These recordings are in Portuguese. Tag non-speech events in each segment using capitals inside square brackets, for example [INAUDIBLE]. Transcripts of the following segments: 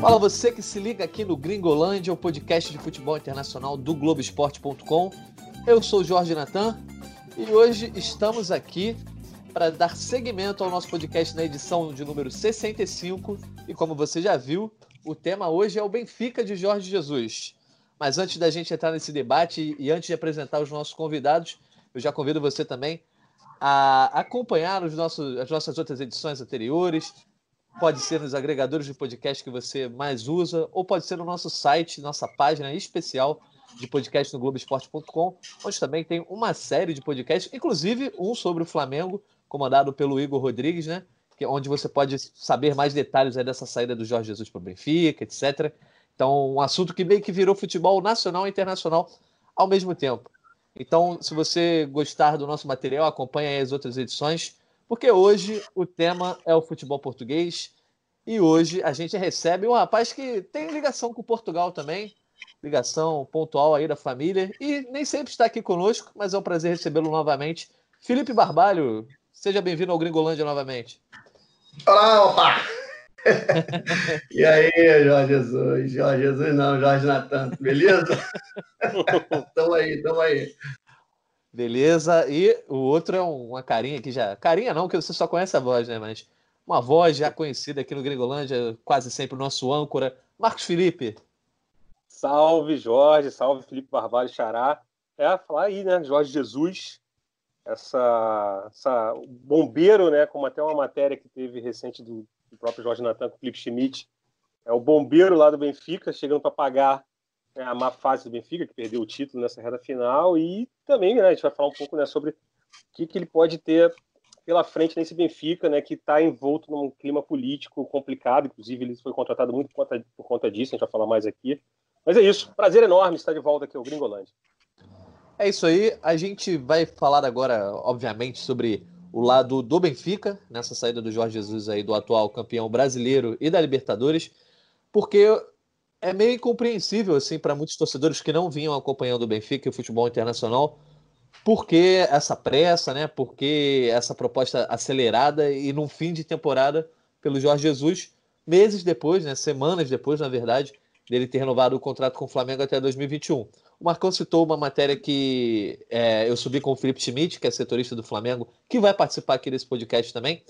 Fala você que se liga aqui no Gringolândia, o podcast de futebol internacional do Globoesporte.com. Eu sou Jorge Natan e hoje estamos aqui para dar seguimento ao nosso podcast na edição de número 65. E como você já viu, o tema hoje é o Benfica de Jorge Jesus. Mas antes da gente entrar nesse debate e antes de apresentar os nossos convidados, eu já convido você também a acompanhar os nossos, as nossas outras edições anteriores, Pode ser nos agregadores de podcast que você mais usa, ou pode ser no nosso site, nossa página especial de podcast no Globoesporte.com, onde também tem uma série de podcasts, inclusive um sobre o Flamengo, comandado pelo Igor Rodrigues, né? Que, é onde você pode saber mais detalhes dessa saída do Jorge Jesus para o Benfica, etc. Então, um assunto que meio que virou futebol nacional e internacional ao mesmo tempo. Então, se você gostar do nosso material, acompanhe as outras edições porque hoje o tema é o futebol português e hoje a gente recebe um rapaz que tem ligação com Portugal também, ligação pontual aí da família e nem sempre está aqui conosco, mas é um prazer recebê-lo novamente. Felipe Barbalho, seja bem-vindo ao Gringolândia novamente. Olá, opa! [LAUGHS] e aí, Jorge Jesus? Jorge Jesus não, Jorge Natan, beleza? [LAUGHS] tamo aí, tamo aí. Beleza. E o outro é uma carinha que já. Carinha não, que você só conhece a voz, né? Mas uma voz já conhecida aqui no Gringolândia, quase sempre o nosso âncora, Marcos Felipe. Salve, Jorge. Salve, Felipe Barbalho Xará. É, falar aí, né? Jorge Jesus, essa, essa bombeiro, né? Como até uma matéria que teve recente do, do próprio Jorge Natan com o Felipe Schmidt. É o bombeiro lá do Benfica, chegando para pagar né, a má fase do Benfica, que perdeu o título nessa reta final, e também né, a gente vai falar um pouco né, sobre o que, que ele pode ter pela frente nesse Benfica, né, que está envolto num clima político complicado, inclusive ele foi contratado muito por conta disso, a gente vai falar mais aqui. Mas é isso, prazer enorme estar de volta aqui ao Gringolândia. É isso aí, a gente vai falar agora, obviamente, sobre o lado do Benfica, nessa saída do Jorge Jesus aí, do atual campeão brasileiro e da Libertadores, porque é meio incompreensível assim para muitos torcedores que não vinham acompanhando o Benfica e o futebol internacional, por que essa pressa, né? Por que essa proposta acelerada e num fim de temporada pelo Jorge Jesus, meses depois, né? Semanas depois, na verdade, dele ter renovado o contrato com o Flamengo até 2021. O Marcão citou uma matéria que é, eu subi com o Felipe Schmidt, que é setorista do Flamengo, que vai participar aqui desse podcast também,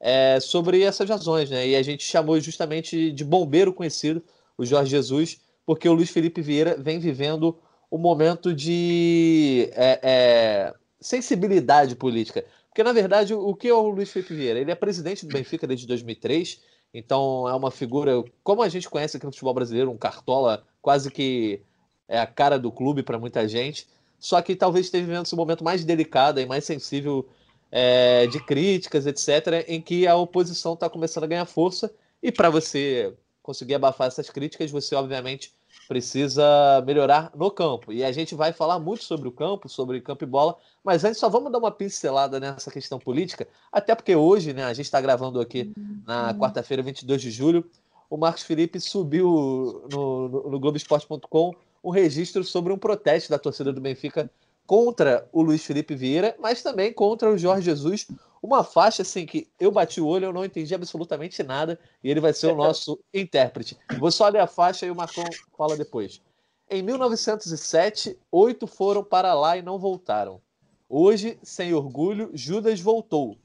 é, sobre essas razões, né? E a gente chamou justamente de bombeiro conhecido o Jorge Jesus, porque o Luiz Felipe Vieira vem vivendo um momento de é, é, sensibilidade política. Porque, na verdade, o que é o Luiz Felipe Vieira? Ele é presidente do Benfica desde 2003, então é uma figura, como a gente conhece aqui no futebol brasileiro, um cartola quase que é a cara do clube para muita gente. Só que talvez esteja vivendo esse momento mais delicado e mais sensível é, de críticas, etc., em que a oposição está começando a ganhar força. E para você conseguir abafar essas críticas, você obviamente precisa melhorar no campo. E a gente vai falar muito sobre o campo, sobre campo e bola, mas antes só vamos dar uma pincelada nessa questão política, até porque hoje, né, a gente está gravando aqui na quarta-feira, 22 de julho, o Marcos Felipe subiu no, no, no Globoesporte.com um registro sobre um protesto da torcida do Benfica contra o Luiz Felipe Vieira, mas também contra o Jorge Jesus. Uma faixa assim que eu bati o olho, eu não entendi absolutamente nada, e ele vai ser o [LAUGHS] nosso intérprete. Vou só ler a faixa e o Marcão fala depois. Em 1907, oito foram para lá e não voltaram. Hoje, sem orgulho, Judas voltou.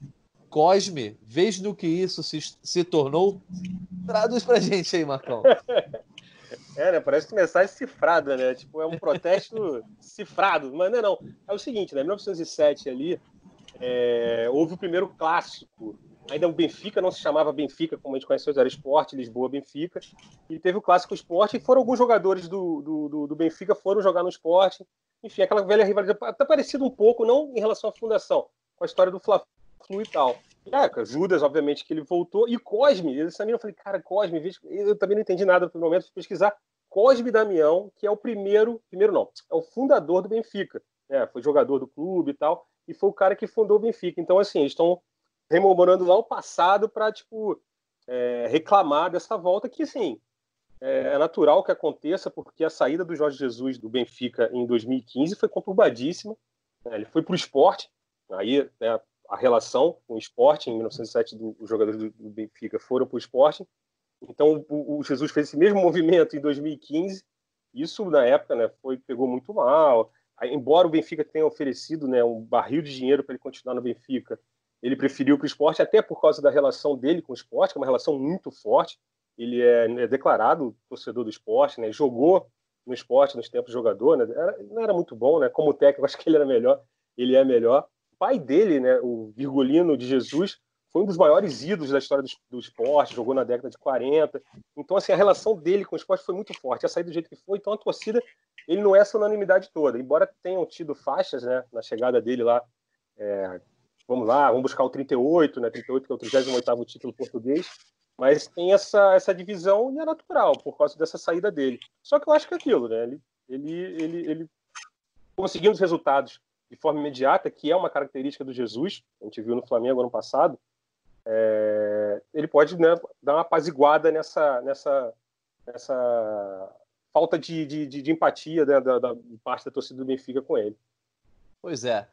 Cosme, vês no que isso se, se tornou? Traduz pra gente aí, Marcão. [LAUGHS] É, né? Parece que mensagem cifrada, né? Tipo, é um protesto [LAUGHS] cifrado. Mas não é não. É o seguinte, né? Em 1907 ali, é, houve o primeiro clássico. Ainda o Benfica não se chamava Benfica, como a gente conhece hoje, era Esporte, Lisboa, Benfica. E teve o clássico Esporte, e foram alguns jogadores do, do, do, do Benfica foram jogar no Esporte. Enfim, aquela velha rivalidade, até parecido um pouco, não em relação à fundação, com a história do Fla-Flu e tal. É, Judas, obviamente, que ele voltou. E Cosme, eu também eu falei, cara, Cosme, eu também não entendi nada no momento, fui pesquisar. Cosme Damião, que é o primeiro, primeiro não, é o fundador do Benfica. Né? Foi jogador do clube e tal, e foi o cara que fundou o Benfica. Então, assim, eles estão rememorando lá o passado para, tipo, é, reclamar dessa volta que, assim, é, é, natural que aconteça, porque a saída do Jorge Jesus do Benfica em 2015 foi conturbadíssima. Né? Ele foi para o esporte, aí né, a relação com o esporte. Em 1907, do, os jogadores do, do Benfica foram para o esporte. Então, o, o, Jesus fez esse mesmo movimento em 2015. Isso, na época, né, foi, pegou muito mal. Embora o Benfica tenha oferecido né, um barril de dinheiro para ele continuar no Benfica, ele preferiu para o esporte, até por causa da relação dele com o esporte, que é uma relação muito forte. Ele é, é declarado torcedor do esporte, né, jogou no esporte nos tempos jogador, né, era, não era muito bom, né, como técnico, [LAUGHS] acho que ele era melhor, ele é melhor. O pai dele, né, o Virgulino de Jesus, foi um dos maiores ídolos da história do, do, esporte, jogou na década de 40. Então, assim, a relação dele com o esporte foi muito forte. A sair do jeito que foi, então a torcida, ele não é essa unanimidade toda. Embora tenham tido faixas, né, na chegada dele lá, é, vamos lá, vamos buscar o 38, né, 38 que é o 38º título português, mas tem essa, essa divisão e é natural, por causa dessa saída dele. Só que eu acho que é aquilo, né, ele, ele, ele, ele conseguindo os resultados de forma imediata, que é uma característica do Jesus, a gente viu no Flamengo ano passado, é, ele pode né, dar uma apaziguada nessa, nessa, nessa falta de, de, de empatia né, da, da, parte da torcida do Benfica com ele. Pois é.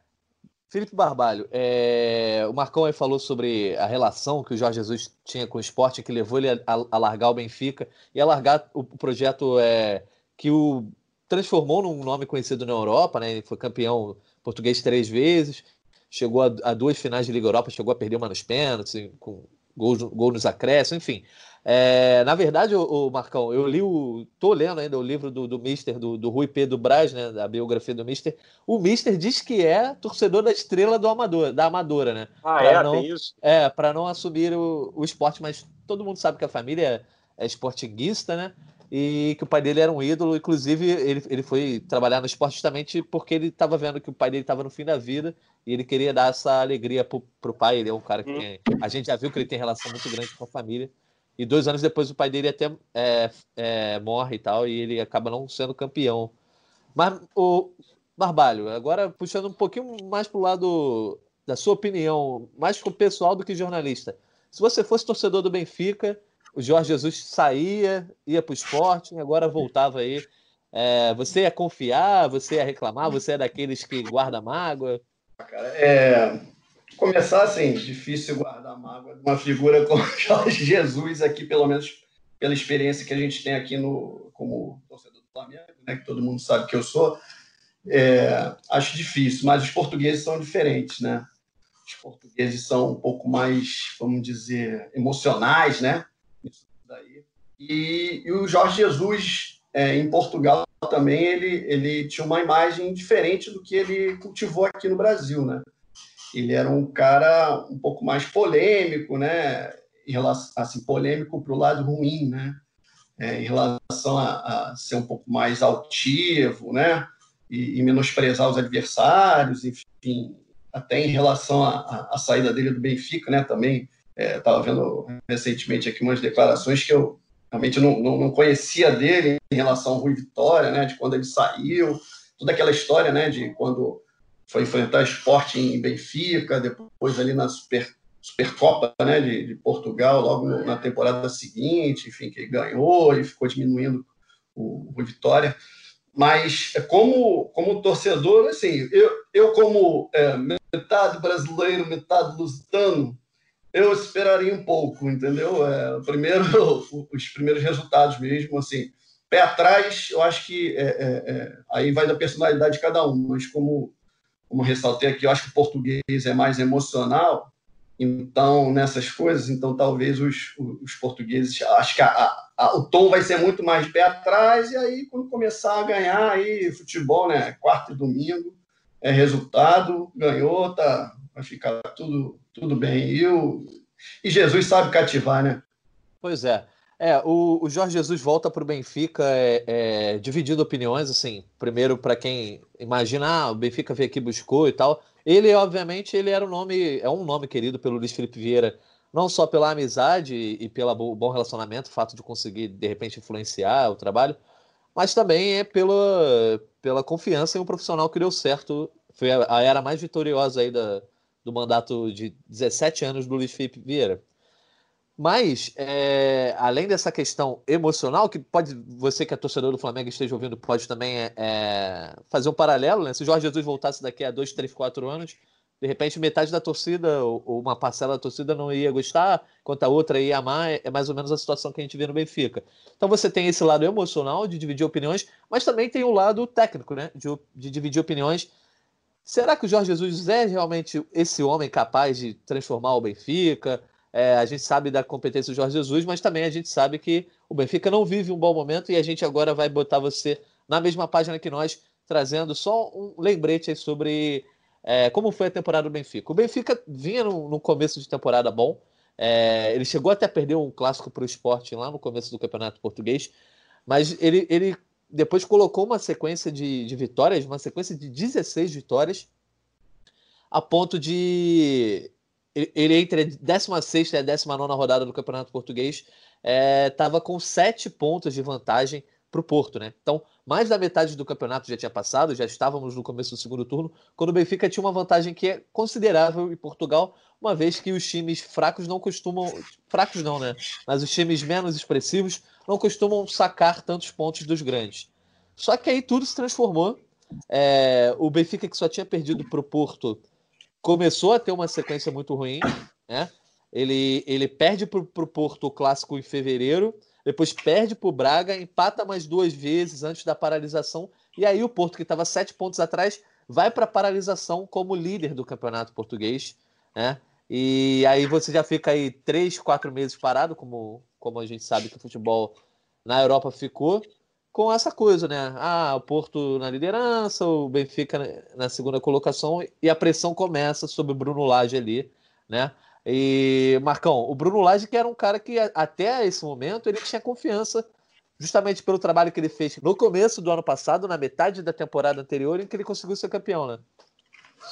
Felipe Barbalho, é, o Marcão aí falou sobre a relação que o Jorge Jesus tinha com o esporte, que levou ele a, a largar o Benfica e a largar o, o projeto é, que o transformou num nome conhecido na Europa, né? Ele foi campeão português três vezes chegou a, a, duas finais de Liga Europa, chegou a perder uma nos pênaltis, com gol, gol nos acréscimos, enfim. É, na verdade, o, o, Marcão, eu li o. tô lendo ainda o livro do, do Mister, do, do Rui Pedro Braz, né? Da biografia do Mister. O Mister diz que é torcedor da estrela do Amador, da Amadora, né? Ah, pra é, não, tem isso. É, para não assumir o, o esporte, mas todo mundo sabe que a família é, é esportinguista, né? E que o pai dele era um ídolo. Inclusive, ele, ele foi trabalhar no esporte justamente porque ele estava vendo que o pai dele estava no fim da vida e ele queria dar essa alegria pro, pro pai. Ele é um cara que hum. tem, a gente já viu que ele tem relação muito grande com a família. E dois anos depois o pai dele até é, é, morre e tal, e ele acaba não sendo campeão. Mas o Barbalho, agora puxando um pouquinho mais pro lado da sua opinião, mais pessoal do que jornalista. Se você fosse torcedor do Benfica o Jorge Jesus saía, ia para o esporte, agora voltava aí. É, você ia confiar, você ia reclamar, você é daqueles que guarda mágoa? Cara, é, começar assim, difícil guardar mágoa de uma figura como Jorge Jesus aqui, pelo menos pela experiência que a gente tem aqui no como torcedor do Flamengo, né, que todo mundo sabe que eu sou. É, acho difícil, mas os portugueses são diferentes, né? Os portugueses são um pouco mais, vamos dizer, emocionais, né? E, e o Jorge Jesus, é, em Portugal também, ele, ele tinha uma imagem diferente do que ele cultivou aqui no Brasil, né? Ele era um cara um pouco mais polêmico, né? Em relação, assim, polêmico para o lado ruim, né? É, em relação a, a, ser um pouco mais altivo, né? E, e menosprezar os adversários, enfim, até em relação à saída dele do Benfica, né? Também Estava é, vendo recentemente aqui umas declarações que eu realmente não, não, não, conhecia dele em relação ao Rui Vitória, né, de quando ele saiu, toda aquela história né, de quando foi enfrentar esporte em Benfica, depois ali na Super, Supercopa né, de, de Portugal, logo no, na temporada seguinte, enfim, que ele ganhou e ficou diminuindo o, o Rui Vitória. Mas como, como torcedor, assim, eu, eu como é, metade brasileiro, metade lusitano, eu esperaria um pouco, entendeu? É, primeiro, [LAUGHS] os primeiros resultados mesmo, assim, pé atrás, eu acho que é, é, é, aí vai da personalidade de cada um, mas como, como ressaltei aqui, eu acho que o português é mais emocional, então, nessas coisas, então talvez os, os portugueses, acho que a, a, o tom vai ser muito mais pé atrás, e aí quando começar a ganhar aí futebol, né, quarto e domingo, é resultado, ganhou, tá, vai ficar tudo tudo bem. E, o, e Jesus sabe cativar, né? Pois é. É, o, o Jorge Jesus volta para o Benfica é, é, dividido opiniões, assim. Primeiro, para quem imagina, ah, o Benfica veio aqui buscou e tal. Ele, obviamente, ele era um nome, é um nome querido pelo Luiz Felipe Vieira, não só pela amizade e pelo bom relacionamento, o fato de conseguir, de repente, influenciar o trabalho, mas também é pela, pela confiança em um profissional que deu certo. Foi a, a era mais vitoriosa aí da, do mandato de 17 anos do Luiz Felipe Vieira. Mas, é, além dessa questão emocional, que pode, você que é torcedor do Flamengo esteja ouvindo, pode também é, é fazer um paralelo, né? Se Jorge Jesus voltasse daqui a 2, 3, 4 anos, de repente metade da torcida ou uma parcela da torcida não ia gostar, enquanto a outra ia amar, é mais ou menos a situação que a gente vê no Benfica. Então você tem esse lado emocional de dividir opiniões, mas também tem o lado técnico, né? De, de dividir opiniões. Será que o Jorge Jesus é realmente esse homem capaz de transformar o Benfica? É, a gente sabe da competência do Jorge Jesus, mas também a gente sabe que o Benfica não vive um bom momento e a gente agora vai botar você na mesma página que nós, trazendo só um lembrete sobre é, como foi a temporada do Benfica. O Benfica vinha no, no começo de temporada bom, é, ele chegou até a perder um clássico para o esporte lá no começo do Campeonato Português, mas ele, ele depois colocou uma sequência de, de vitórias, uma sequência de 16 vitórias, a ponto de ele entre a 16 e a 19 rodada do Campeonato Português estava é, com sete pontos de vantagem para o Porto, né? Então, mais da metade do campeonato já tinha passado, já estávamos no começo do segundo turno, quando o Benfica tinha uma vantagem que é considerável em Portugal, uma vez que os times fracos não costumam. Fracos não, né? Mas os times menos expressivos não costumam sacar tantos pontos dos grandes. Só que aí tudo se transformou. É, o Benfica, que só tinha perdido para o Porto, começou a ter uma sequência muito ruim, né? Ele, ele perde para o Porto o clássico em fevereiro depois perde para o Braga, empata mais duas vezes antes da paralisação, e aí o Porto, que estava sete pontos atrás, vai para a paralisação como líder do campeonato português, né? E aí você já fica aí três, quatro meses parado, como, como a gente sabe que o futebol na Europa ficou, com essa coisa, né? Ah, o Porto na liderança, o Benfica na segunda colocação, e a pressão começa sobre o Bruno Lage ali, né? E, Marcão, o Bruno Lage, que era um cara que até esse momento ele tinha confiança, justamente pelo trabalho que ele fez no começo do ano passado, na metade da temporada anterior, em que ele conseguiu ser campeão, né?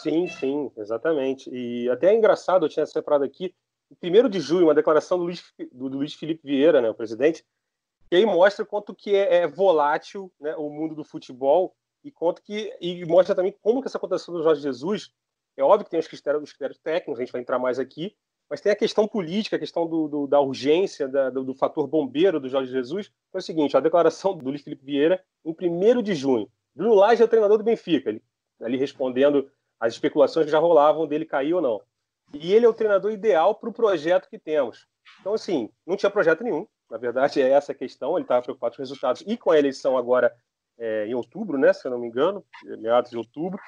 Sim, sim, exatamente. E até é engraçado, eu tinha separado aqui, primeiro de julho, uma declaração do Luiz, do Luiz Felipe Vieira, né, o presidente, que aí mostra quanto que é, é volátil né, o mundo do futebol e quanto que e mostra também como que essa contratação do Jorge Jesus é óbvio que tem os critérios, os critérios técnicos, a gente vai entrar mais aqui, mas tem a questão política, a questão do, do, da urgência, da, do, do, fator bombeiro do Jorge Jesus. Foi o seguinte: a declaração do Luiz Felipe Vieira, em 1 de junho. Bruno Lage é o treinador do Benfica, ele, ali respondendo às especulações que já rolavam dele cair ou não. E ele é o treinador ideal para o projeto que temos. Então, assim, não tinha projeto nenhum. Na verdade, é essa a questão. Ele estava preocupado com os resultados. E com a eleição agora é, em outubro, né, se eu não me engano, meados de outubro,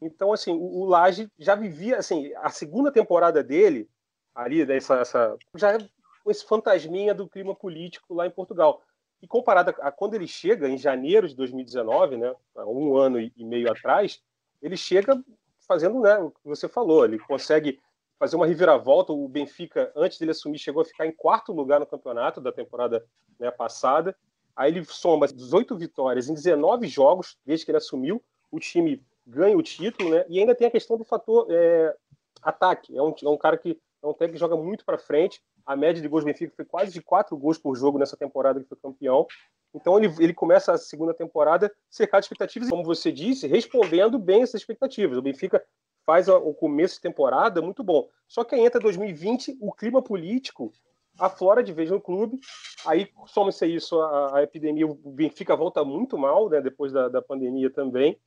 então, assim, o, o Laje já vivia, assim, a segunda temporada dele, ali, dessa, essa, já é com esse fantasminha do clima político lá em Portugal. E comparado a, a quando ele chega, em janeiro de 2019, né, um ano e, e meio atrás, ele chega fazendo né, o que você falou, ele consegue fazer uma reviravolta. O Benfica, antes dele assumir, chegou a ficar em quarto lugar no campeonato da temporada né, passada. Aí ele soma 18 vitórias em 19 jogos desde que ele assumiu. O time ganha o título, né? E ainda tem a questão do fator é, ataque. É um, é um cara que é um técnico que joga muito para frente. A média de gols do Benfica foi quase de quatro gols por jogo nessa temporada que foi campeão. Então ele, ele começa a segunda temporada cercado de expectativas, como você disse, respondendo bem essas expectativas. O Benfica faz o começo de temporada muito bom. Só que aí entra 2020, o clima político aflora de vez no clube. Aí soma-se isso a, a, epidemia, o Benfica volta muito mal, né, depois da, da pandemia também.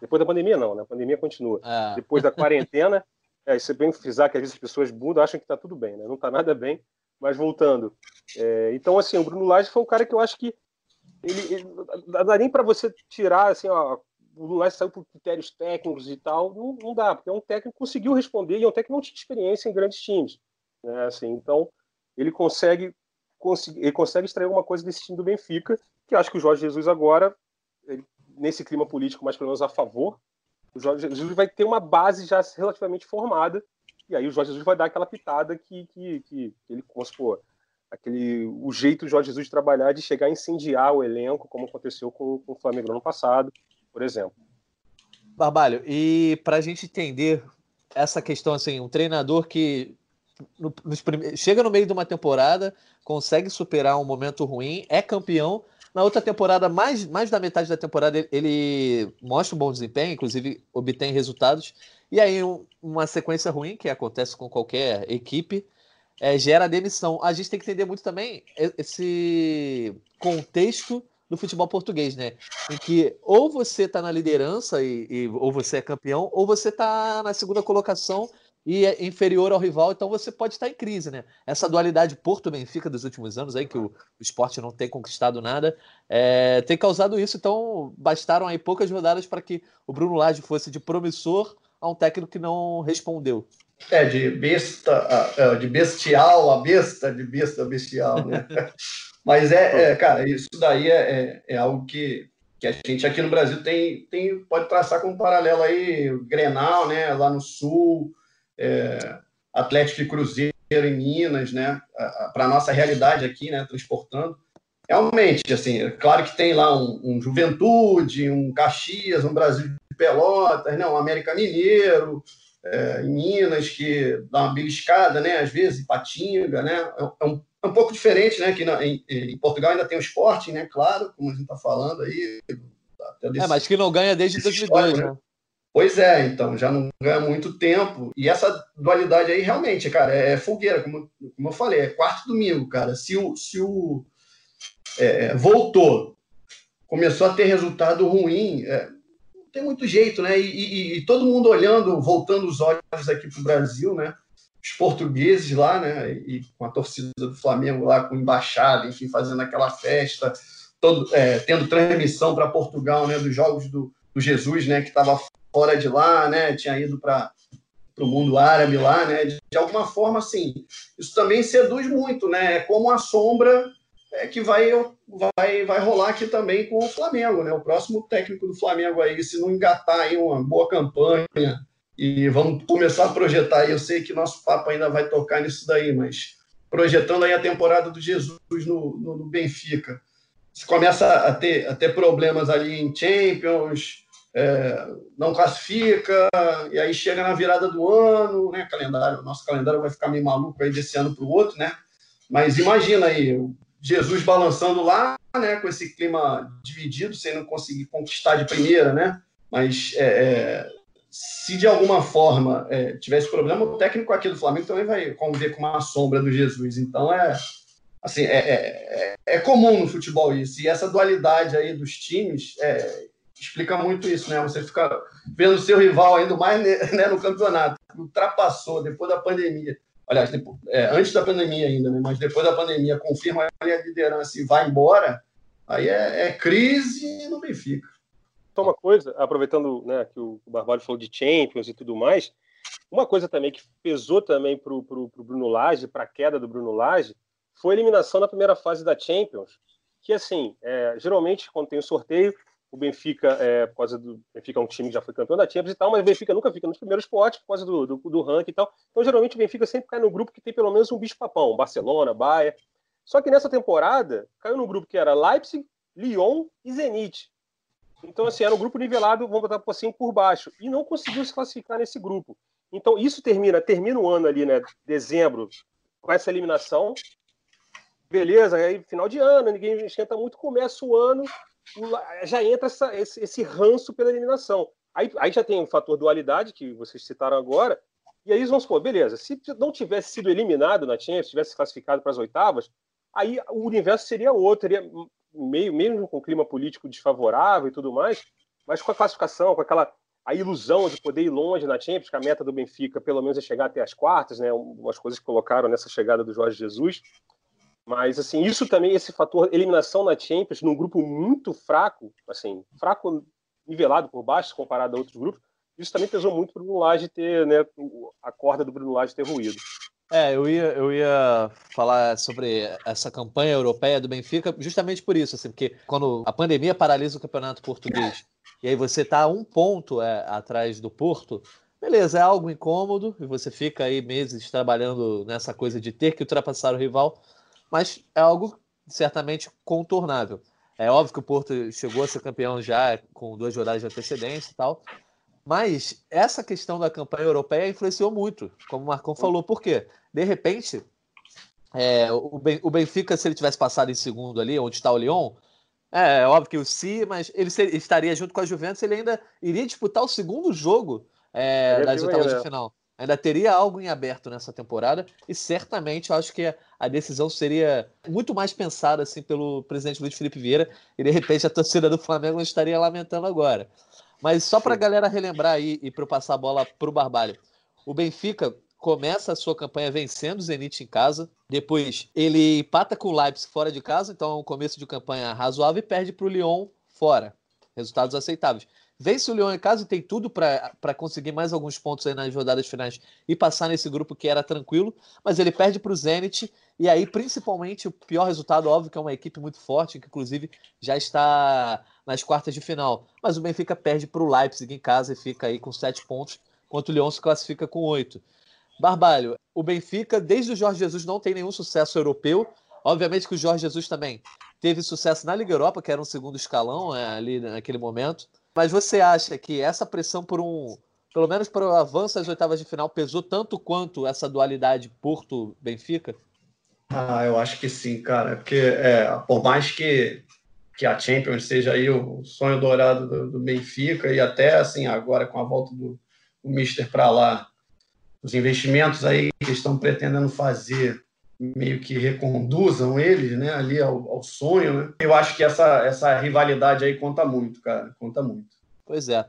Depois da pandemia, não, né? A pandemia continua. É. Depois da quarentena, [LAUGHS] é, isso é bem frisar que às vezes as pessoas mudam, acham que está tudo bem, né? Não está nada bem, mas voltando. É, então, assim, o Bruno Lage foi um cara que eu acho que ele, ele dá nem para você tirar, assim, ó, o Bruno Lage saiu por critérios técnicos e tal, não, não dá, porque é um técnico que conseguiu responder e é um técnico que não tinha experiência em grandes times, né? Assim, então, ele consegue, ele consegue extrair alguma coisa desse time do Benfica, que acho que o Jorge Jesus agora ele nesse clima político mais pelo menos a favor, o Jorge Jesus vai ter uma base já relativamente formada, e aí o Jorge Jesus vai dar aquela pitada que, que, que ele, como se for, aquele, o jeito do Jorge Jesus de trabalhar, de chegar a incendiar o elenco, como aconteceu com, com o Flamengo no ano passado, por exemplo. Barbalho, e para a gente entender essa questão, assim, um treinador que no, prime... chega no meio de uma temporada, consegue superar um momento ruim, é campeão, na outra temporada, mais, mais da metade da temporada, ele mostra um bom desempenho, inclusive obtém resultados. E aí, um, uma sequência ruim, que acontece com qualquer equipe, é, gera demissão. A gente tem que entender muito também esse contexto do futebol português, né? Em que ou você está na liderança e, e, ou você é campeão, ou você está na segunda colocação e é inferior ao rival, então você pode estar em crise, né? Essa dualidade Porto-Benfica dos últimos anos aí, que o, o esporte não tem conquistado nada, é, tem causado isso, então bastaram aí poucas rodadas para que o Bruno Lage fosse de promissor a um técnico que não respondeu. É, de besta, é, de bestial a besta, de besta a bestial, né? [LAUGHS] Mas é, é, cara, isso daí é, é, é, algo que, que a gente aqui no Brasil tem, tem pode traçar como paralelo aí, o Grenal, né, lá no Sul, é, Atlético e Cruzeiro em Minas, né, para a nossa realidade aqui, né, transportando. Realmente, assim, é claro que tem lá um, um Juventude, um Caxias, um Brasil de Pelotas, né, um América Mineiro, é, em Minas, que dá uma beliscada, né, às vezes, Patinga, né, é, é, um, é um pouco diferente, né, que na, em, em, Portugal ainda tem o esporte, né, claro, como a gente está falando aí. é, mas que não ganha desde 2002, né? Pois é, então, já não ganha muito tempo. E essa dualidade aí, realmente, cara, é fogueira, como, como eu falei, é quarto domingo, cara. Se o, se o é, é, voltou, começou a ter resultado ruim, é, não tem muito jeito, né? E, e, e, todo mundo olhando, voltando os olhos aqui para o Brasil, né? Os portugueses lá, né? E com a torcida do Flamengo lá, com embaixada, enfim, fazendo aquela festa, todo, é, tendo transmissão para Portugal, né? Dos jogos do, do Jesus, né? Que estava fora de lá, né? Tinha ido para o mundo árabe lá, né? De, de, alguma forma, assim, isso também seduz muito, né? É como a sombra é, que vai, vai, vai rolar aqui também com o Flamengo, né? O próximo técnico do Flamengo aí, se não engatar aí uma boa campanha e vamos começar a projetar eu sei que nosso papo ainda vai tocar nisso daí, mas projetando aí a temporada do Jesus no, no, no Benfica. Você começa a ter, a ter problemas ali em Champions, é, não classifica, e aí chega na virada do ano, né? Calendário, nosso calendário vai ficar meio maluco aí desse ano para o outro, né? Mas imagina aí, Jesus balançando lá, né? Com esse clima dividido, sem não conseguir conquistar de primeira, né? Mas é, é, se de alguma forma é, tivesse problema, o técnico aqui do Flamengo também vai conviver com uma sombra do Jesus. Então é assim, é, é, é, é comum no futebol isso. E essa dualidade aí dos times é, explica muito isso, né? Você fica vendo o seu rival ainda mais né, [LAUGHS] no campeonato, ultrapassou depois da pandemia. Aliás, depois, é, antes da pandemia ainda, né? Mas depois da pandemia confirma a liderança e vai embora, aí é, é crise no Benfica. Só uma coisa, aproveitando né, que o Barbalho falou de Champions e tudo mais, uma coisa também que pesou também para o Bruno Lage, para a queda do Bruno Lage, foi a eliminação na primeira fase da Champions, que assim, é, geralmente quando tem o sorteio, o Benfica, é, por causa do Benfica é um time que já foi campeão da Champions e tal, mas o Benfica nunca fica nos primeiros potes por causa do, do, do ranking e tal. Então, geralmente, o Benfica sempre cai no grupo que tem pelo menos um bicho-papão, Barcelona, Bayern. Só que nessa temporada, caiu no grupo que era Leipzig, Lyon e Zenit. Então, assim, era um grupo nivelado, vamos botar assim, por baixo. E não conseguiu se classificar nesse grupo. Então, isso termina, termina o ano ali, né, dezembro, com essa eliminação. Beleza, aí final de ano, ninguém esquenta muito, começa o ano, já entra essa, esse, esse, ranço pela eliminação. Aí, aí já tem o fator dualidade, que vocês citaram agora, e aí vamos supor, beleza, se não tivesse sido eliminado na Champions, tivesse classificado para as oitavas, aí o universo seria outro, seria meio, mesmo com clima político desfavorável e tudo mais, mas com a classificação, com aquela a ilusão de poder ir longe na Champions, que a meta do Benfica pelo menos é chegar até as quartas, né, umas coisas que colocaram nessa chegada do Jorge Jesus, mas, assim, isso também, esse fator eliminação na Champions, num grupo muito fraco, assim, fraco nivelado por baixo, comparado a outros grupos, isso também pesou muito para o Bruno Lage ter, né, a corda do Bruno Lage ter ruído. É, eu ia, eu ia falar sobre essa campanha europeia do Benfica justamente por isso, assim, porque quando a pandemia paralisa o campeonato português e aí você tá um ponto é, atrás do Porto, beleza, é algo incômodo e você fica aí meses trabalhando nessa coisa de ter que ultrapassar o rival, mas é algo certamente contornável. É óbvio que o Porto chegou a ser campeão já com duas rodadas de antecedência e tal, mas essa questão da campanha europeia influenciou muito, como o Marcão falou. Por quê? De repente, é, o Benfica, se ele tivesse passado em segundo ali, onde está o Lyon, é, é óbvio que o Si, mas ele estaria junto com a Juventus, ele ainda iria disputar o segundo jogo é, das oitavas de final. ainda teria algo em aberto nessa temporada e certamente acho que a decisão seria muito mais pensada assim pelo presidente Luiz Felipe Vieira e de repente a torcida do Flamengo não estaria lamentando agora. Mas só para a galera relembrar aí e para eu passar a bola para o Barbalho. O Benfica começa a sua campanha vencendo o Zenit em casa, depois ele empata com o Leipzig fora de casa, então é um começo de campanha razoável e perde para o Lyon fora. Resultados aceitáveis. Vence o Lyon em casa tem tudo para conseguir mais alguns pontos aí nas rodadas finais e passar nesse grupo que era tranquilo, mas ele perde para o Zenit e aí principalmente o pior resultado, óbvio que é uma equipe muito forte, que inclusive já está nas quartas de final, mas o Benfica perde para o Leipzig em casa e fica aí com sete pontos, enquanto o Lyon se classifica com oito. Barbalho, o Benfica desde o Jorge Jesus não tem nenhum sucesso europeu, obviamente que o Jorge Jesus também teve sucesso na Liga Europa, que era um segundo escalão é, ali naquele momento, mas você acha que essa pressão por um, pelo menos para o avanço às oitavas de final, pesou tanto quanto essa dualidade Porto-Benfica? Ah, eu acho que sim, cara. Porque é, por mais que, que a Champions seja aí o sonho dourado do, do Benfica e até assim agora com a volta do, do Mister para lá, os investimentos aí que estão pretendendo fazer meio que reconduzam eles, né, ali ao, ao, sonho, né? Eu acho que essa, essa rivalidade aí conta muito, cara, conta muito. Pois é.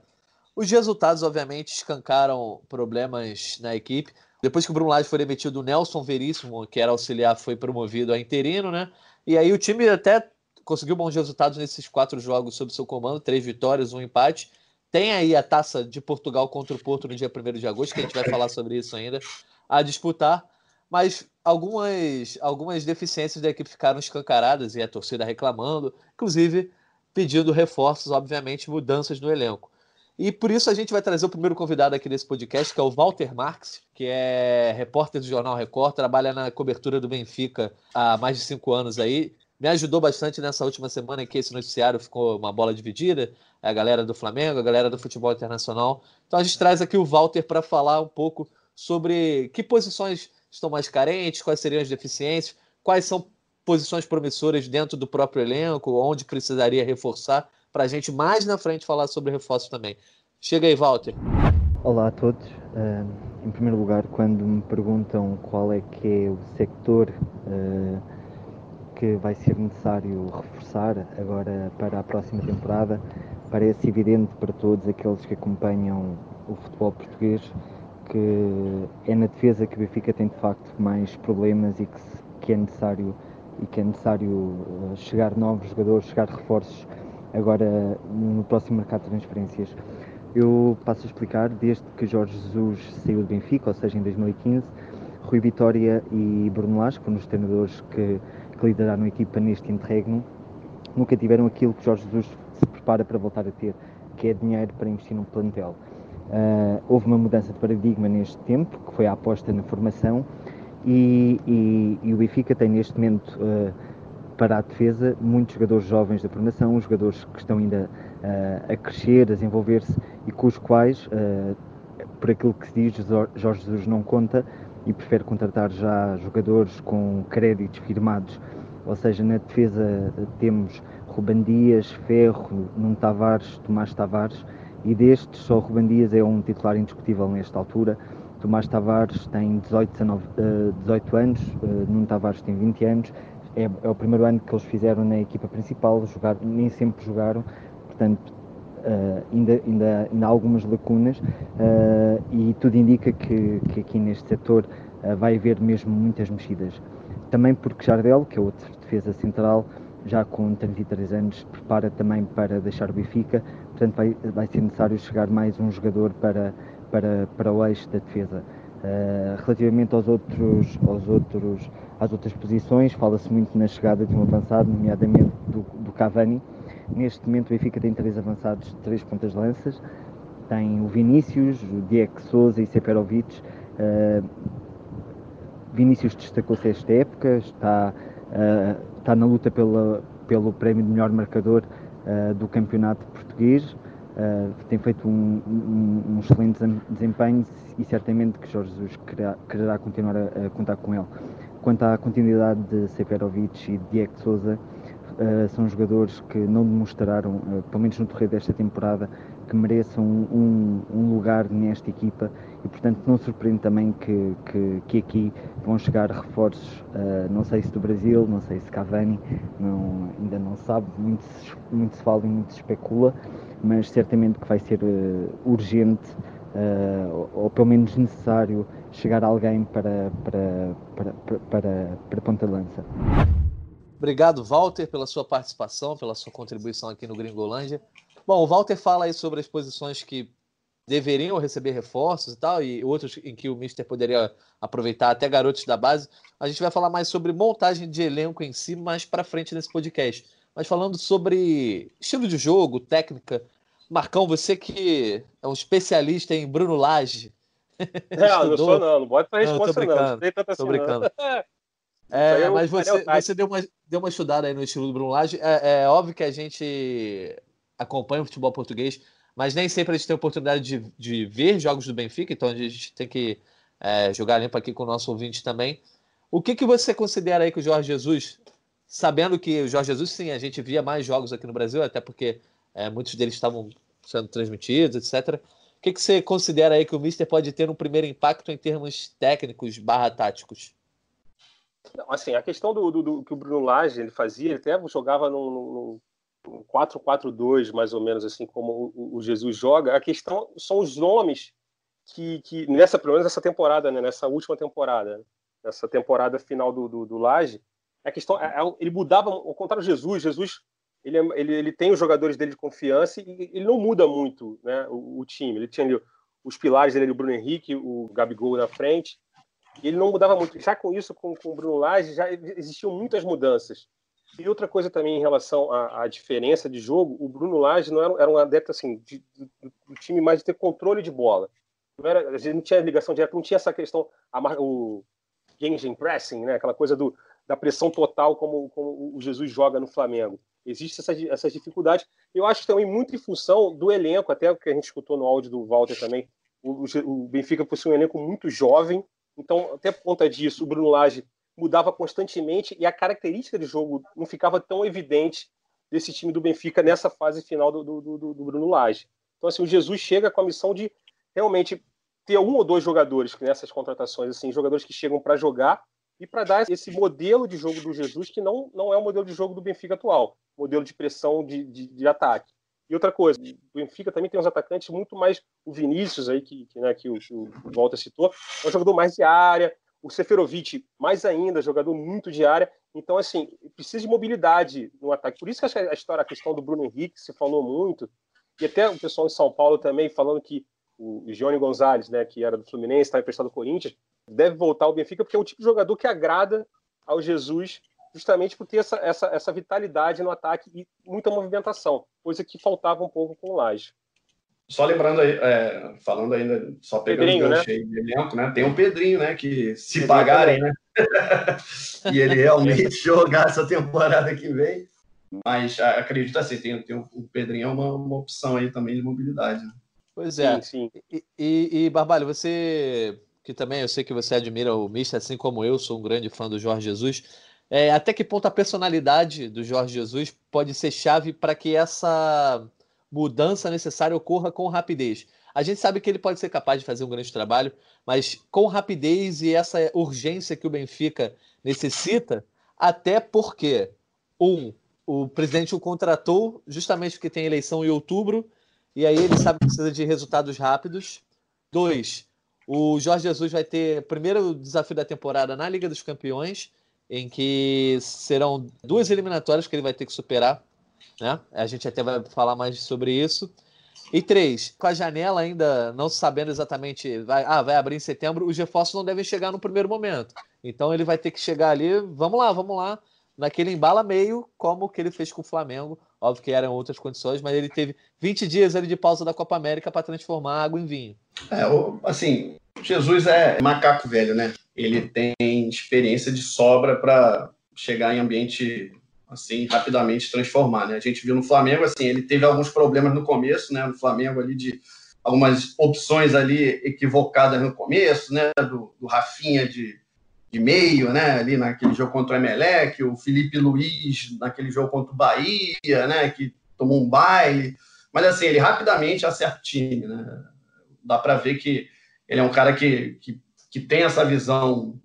Os resultados, obviamente, escancaram problemas na equipe. Depois que o Bruno Lage foi demitido, o Nelson Veríssimo, que era auxiliar, foi promovido a interino, né? E aí o time até conseguiu bons resultados nesses quatro jogos sob seu comando, três vitórias, um empate. Tem aí a taça de Portugal contra o Porto no dia 1 de agosto, que a gente vai falar sobre isso ainda, a disputar mas algumas, algumas deficiências da equipe ficaram escancaradas e a torcida reclamando, inclusive pedindo reforços, obviamente, mudanças no elenco. E por isso a gente vai trazer o primeiro convidado aqui desse podcast, que é o Walter Marx, que é repórter do Jornal Record, trabalha na cobertura do Benfica há mais de cinco anos aí. Me ajudou bastante nessa última semana que esse noticiário ficou uma bola dividida, a galera do Flamengo, a galera do futebol internacional. Então a gente traz aqui o Walter para falar um pouco sobre que posições estão mais carentes, quais seriam as deficiências, quais são posições promissoras dentro do próprio elenco, onde precisaria reforçar, para a gente mais na frente falar sobre reforços também. Chega aí, Walter. Olá a todos. Uh, em primeiro lugar, quando me perguntam qual é que é o sector uh, que vai ser necessário reforçar agora para a próxima temporada, parece evidente para todos aqueles que acompanham o futebol português que é na defesa que o Benfica tem de facto mais problemas e que, que é necessário e que é necessário eh, chegar novos jogadores, chegar reforços agora no próximo mercado de transferências. Eu passo a explicar, desde que Jorge Jesus saiu do Benfica, ou seja, em 2015, Rui Vitória e Bruno Lage, que foram os treinadores que, que lideraram a equipa neste interregno, nunca tiveram aquilo que Jorge Jesus se prepara para voltar a ter, que é dinheiro para investir num plantel. Uh, houve uma mudança de paradigma neste tempo, que foi a aposta na formação, e, e, e o Benfica tem neste momento uh, para a defesa muitos jogadores jovens da formação, jogadores que estão ainda uh, a crescer, a desenvolver-se e com os quais, por aquilo que se diz, Jorge Jesus não conta e prefere contratar já jogadores com créditos firmados. Ou seja, na defesa temos Ruban Dias, Ferro, Nuno Tavares, Tomás Tavares e destes só Ruben Dias é um titular indiscutível nesta altura. Tomás Tavares tem 18, 19, uh, 18 anos, uh, Nuno Tavares tem 20 anos. É, é, o primeiro ano que eles fizeram na equipa principal, jogar, nem sempre jogaram, portanto uh, ainda, ainda, ainda há algumas lacunas uh, e tudo indica que, que aqui neste setor uh, vai haver mesmo muitas mexidas. Também porque Jardel, que é outro defesa central, já com 33 anos, prepara também para deixar o Benfica, portanto vai, vai ser necessário chegar mais um jogador para, para, para o eixo da defesa. Uh, relativamente aos outros, aos outros, às outras posições, fala-se muito na chegada de um avançado, nomeadamente do, do Cavani. Neste momento o Benfica tem três avançados três pontas de lanças, tem o Vinícius, o Diego Souza e Seperovic. Uh, Vinícius destacou-se esta época, está uh, está na luta pela, pelo prémio de melhor marcador uh, do campeonato português. Uh, tem feito um, um, um, excelente desempenho e certamente que Jorge Jesus quererá, quererá continuar a, a, contar com ele. Quanto à continuidade de Seferovic e de Diego Souza, uh, são jogadores que não demonstraram, pelo menos no decorrer desta temporada, que mereçam um, um, lugar nesta equipa e portanto não surpreende também que, que, que aqui vão chegar reforços, uh, não sei se do Brasil, não sei se Cavani, não, ainda não sabe, muito, muito se fala e muito se especula, mas certamente que vai ser uh, urgente uh, ou, ou, pelo menos necessário chegar alguém para, para, para, para, para, para Ponta Lança. Obrigado, Walter, pela sua participação, pela sua contribuição aqui no Gringolândia. Bom, o Walter fala aí sobre as posições que deveriam receber reforços e tal, e outros em que o Mister poderia aproveitar até garotos da base. A gente vai falar mais sobre montagem de elenco em si mais para frente nesse podcast. Mas falando sobre estilo de jogo, técnica, Marcão, você que é um especialista em Bruno Lage. [LAUGHS] Não, não sou não, não bota pra resposta não. Brincando, não. Tô brincando. [LAUGHS] É, mas você, você deu, uma, deu uma estudada aí no estilo do Bruno Lage. É, é, óbvio que a gente acompanha o futebol português, mas nem sempre a gente tem a oportunidade de, de ver jogos do Benfica, então a gente tem que é, jogar limpo aqui com o nosso ouvinte também. O que, que você considera aí que o Jorge Jesus, sabendo que o Jorge Jesus, sim, a gente via mais jogos aqui no Brasil, até porque é, muitos deles estavam sendo transmitidos, etc. O que, que você considera aí que o Mister pode ter um primeiro impacto em termos técnicos barra táticos? assim, a questão do, do, do, que o Bruno Lage ele fazia, ele até jogava num, num 4-4-2, mais ou menos assim como o, Jesus joga. A questão são os nomes que, que nessa, pelo menos nessa temporada, né, nessa última temporada, nessa temporada final do, do, do Laje, a questão é, é ele mudava, ao contrário do Jesus, Jesus ele, é, ele, ele tem os jogadores dele de confiança e ele não muda muito né, o, o time. Ele tinha ali os pilares dele, o Bruno Henrique, o Gabigol na frente, e ele não mudava muito. Já com isso, com, com o Bruno Lage, já existiam muitas mudanças. E outra coisa também em relação à, à diferença de jogo, o Bruno Lage não era, era um adepto assim, de, do, do, time mais de ter controle de bola. Não era, a gente não tinha ligação direta, não tinha essa questão, a, o engine pressing, né? aquela coisa do, da pressão total como, como o Jesus joga no Flamengo. Existem essas, dificuldades. Eu acho também muito em função do elenco, até o que a gente escutou no áudio do Walter também. O, o Benfica possui um elenco muito jovem, então, até por conta disso, o Bruno Lage mudava constantemente e a característica de jogo não ficava tão evidente desse time do Benfica nessa fase final do, do, do, do Bruno Lage. Então, assim, o Jesus chega com a missão de realmente ter um ou dois jogadores nessas contratações, assim, jogadores que chegam para jogar e para dar esse modelo de jogo do Jesus que não, não é o modelo de jogo do Benfica atual, modelo de pressão de, de, de ataque. E outra coisa, o Benfica também tem uns atacantes muito mais. O Vinícius, aí, que, que, né, que, o, que o Walter citou, é um jogador mais de área. O Seferovic, mais ainda, jogador muito de área. Então, assim, precisa de mobilidade no ataque. Por isso que a história, a questão do Bruno Henrique se falou muito. E até o pessoal em São Paulo também falando que o Johnny Gonzalez, né, que era do Fluminense, estava emprestado ao Corinthians, deve voltar ao Benfica, porque é o tipo de jogador que agrada ao Jesus justamente por ter essa, essa, essa vitalidade no ataque e muita movimentação, coisa que faltava um pouco com o Laje. Só lembrando aí, é, falando ainda, só pegando Pedrinho, o gancho né? aí de elenco, né? Tem o um Pedrinho, né? Que se Pedrinho pagarem, também. né? [LAUGHS] e ele realmente [LAUGHS] jogar essa temporada que vem. Mas acredito assim, tem, tem o Pedrinho é uma, uma opção aí também de mobilidade. Né? Pois é. Sim, sim. E, e, e Barbalho, você que também eu sei que você admira o Mister, assim como eu, sou um grande fã do Jorge Jesus. É, até que ponto a personalidade do Jorge Jesus pode ser chave para que essa mudança necessária ocorra com rapidez? A gente sabe que ele pode ser capaz de fazer um grande trabalho, mas com rapidez e essa urgência que o Benfica necessita, até porque, um, o presidente o contratou justamente porque tem eleição em outubro, e aí ele sabe que precisa de resultados rápidos. Dois, o Jorge Jesus vai ter o primeiro desafio da temporada na Liga dos Campeões em que serão duas eliminatórias que ele vai ter que superar, né? A gente até vai falar mais sobre isso. E três, com a janela ainda não sabendo exatamente, vai, ah, vai abrir em setembro, os reforços não devem chegar no primeiro momento. Então ele vai ter que chegar ali, vamos lá, vamos lá, naquele embala meio, como que ele fez com o Flamengo. Óbvio que eram outras condições, mas ele teve 20 dias ali de pausa da Copa América para transformar água em vinho. É, assim, Jesus é macaco velho, né? Ele tem experiência de sobra para chegar em ambiente assim rapidamente transformar, né? A gente viu no Flamengo assim, ele teve alguns problemas no começo, né? No Flamengo ali de algumas opções ali equivocadas no começo, né? Do, do Rafinha de, de meio, né? Ali naquele jogo contra o Emelec, o Felipe Luiz naquele jogo contra o Bahia, né? Que tomou um baile. Mas assim, ele rapidamente acerta o time, né? Dá para ver que ele é um cara que, que, que tem essa visão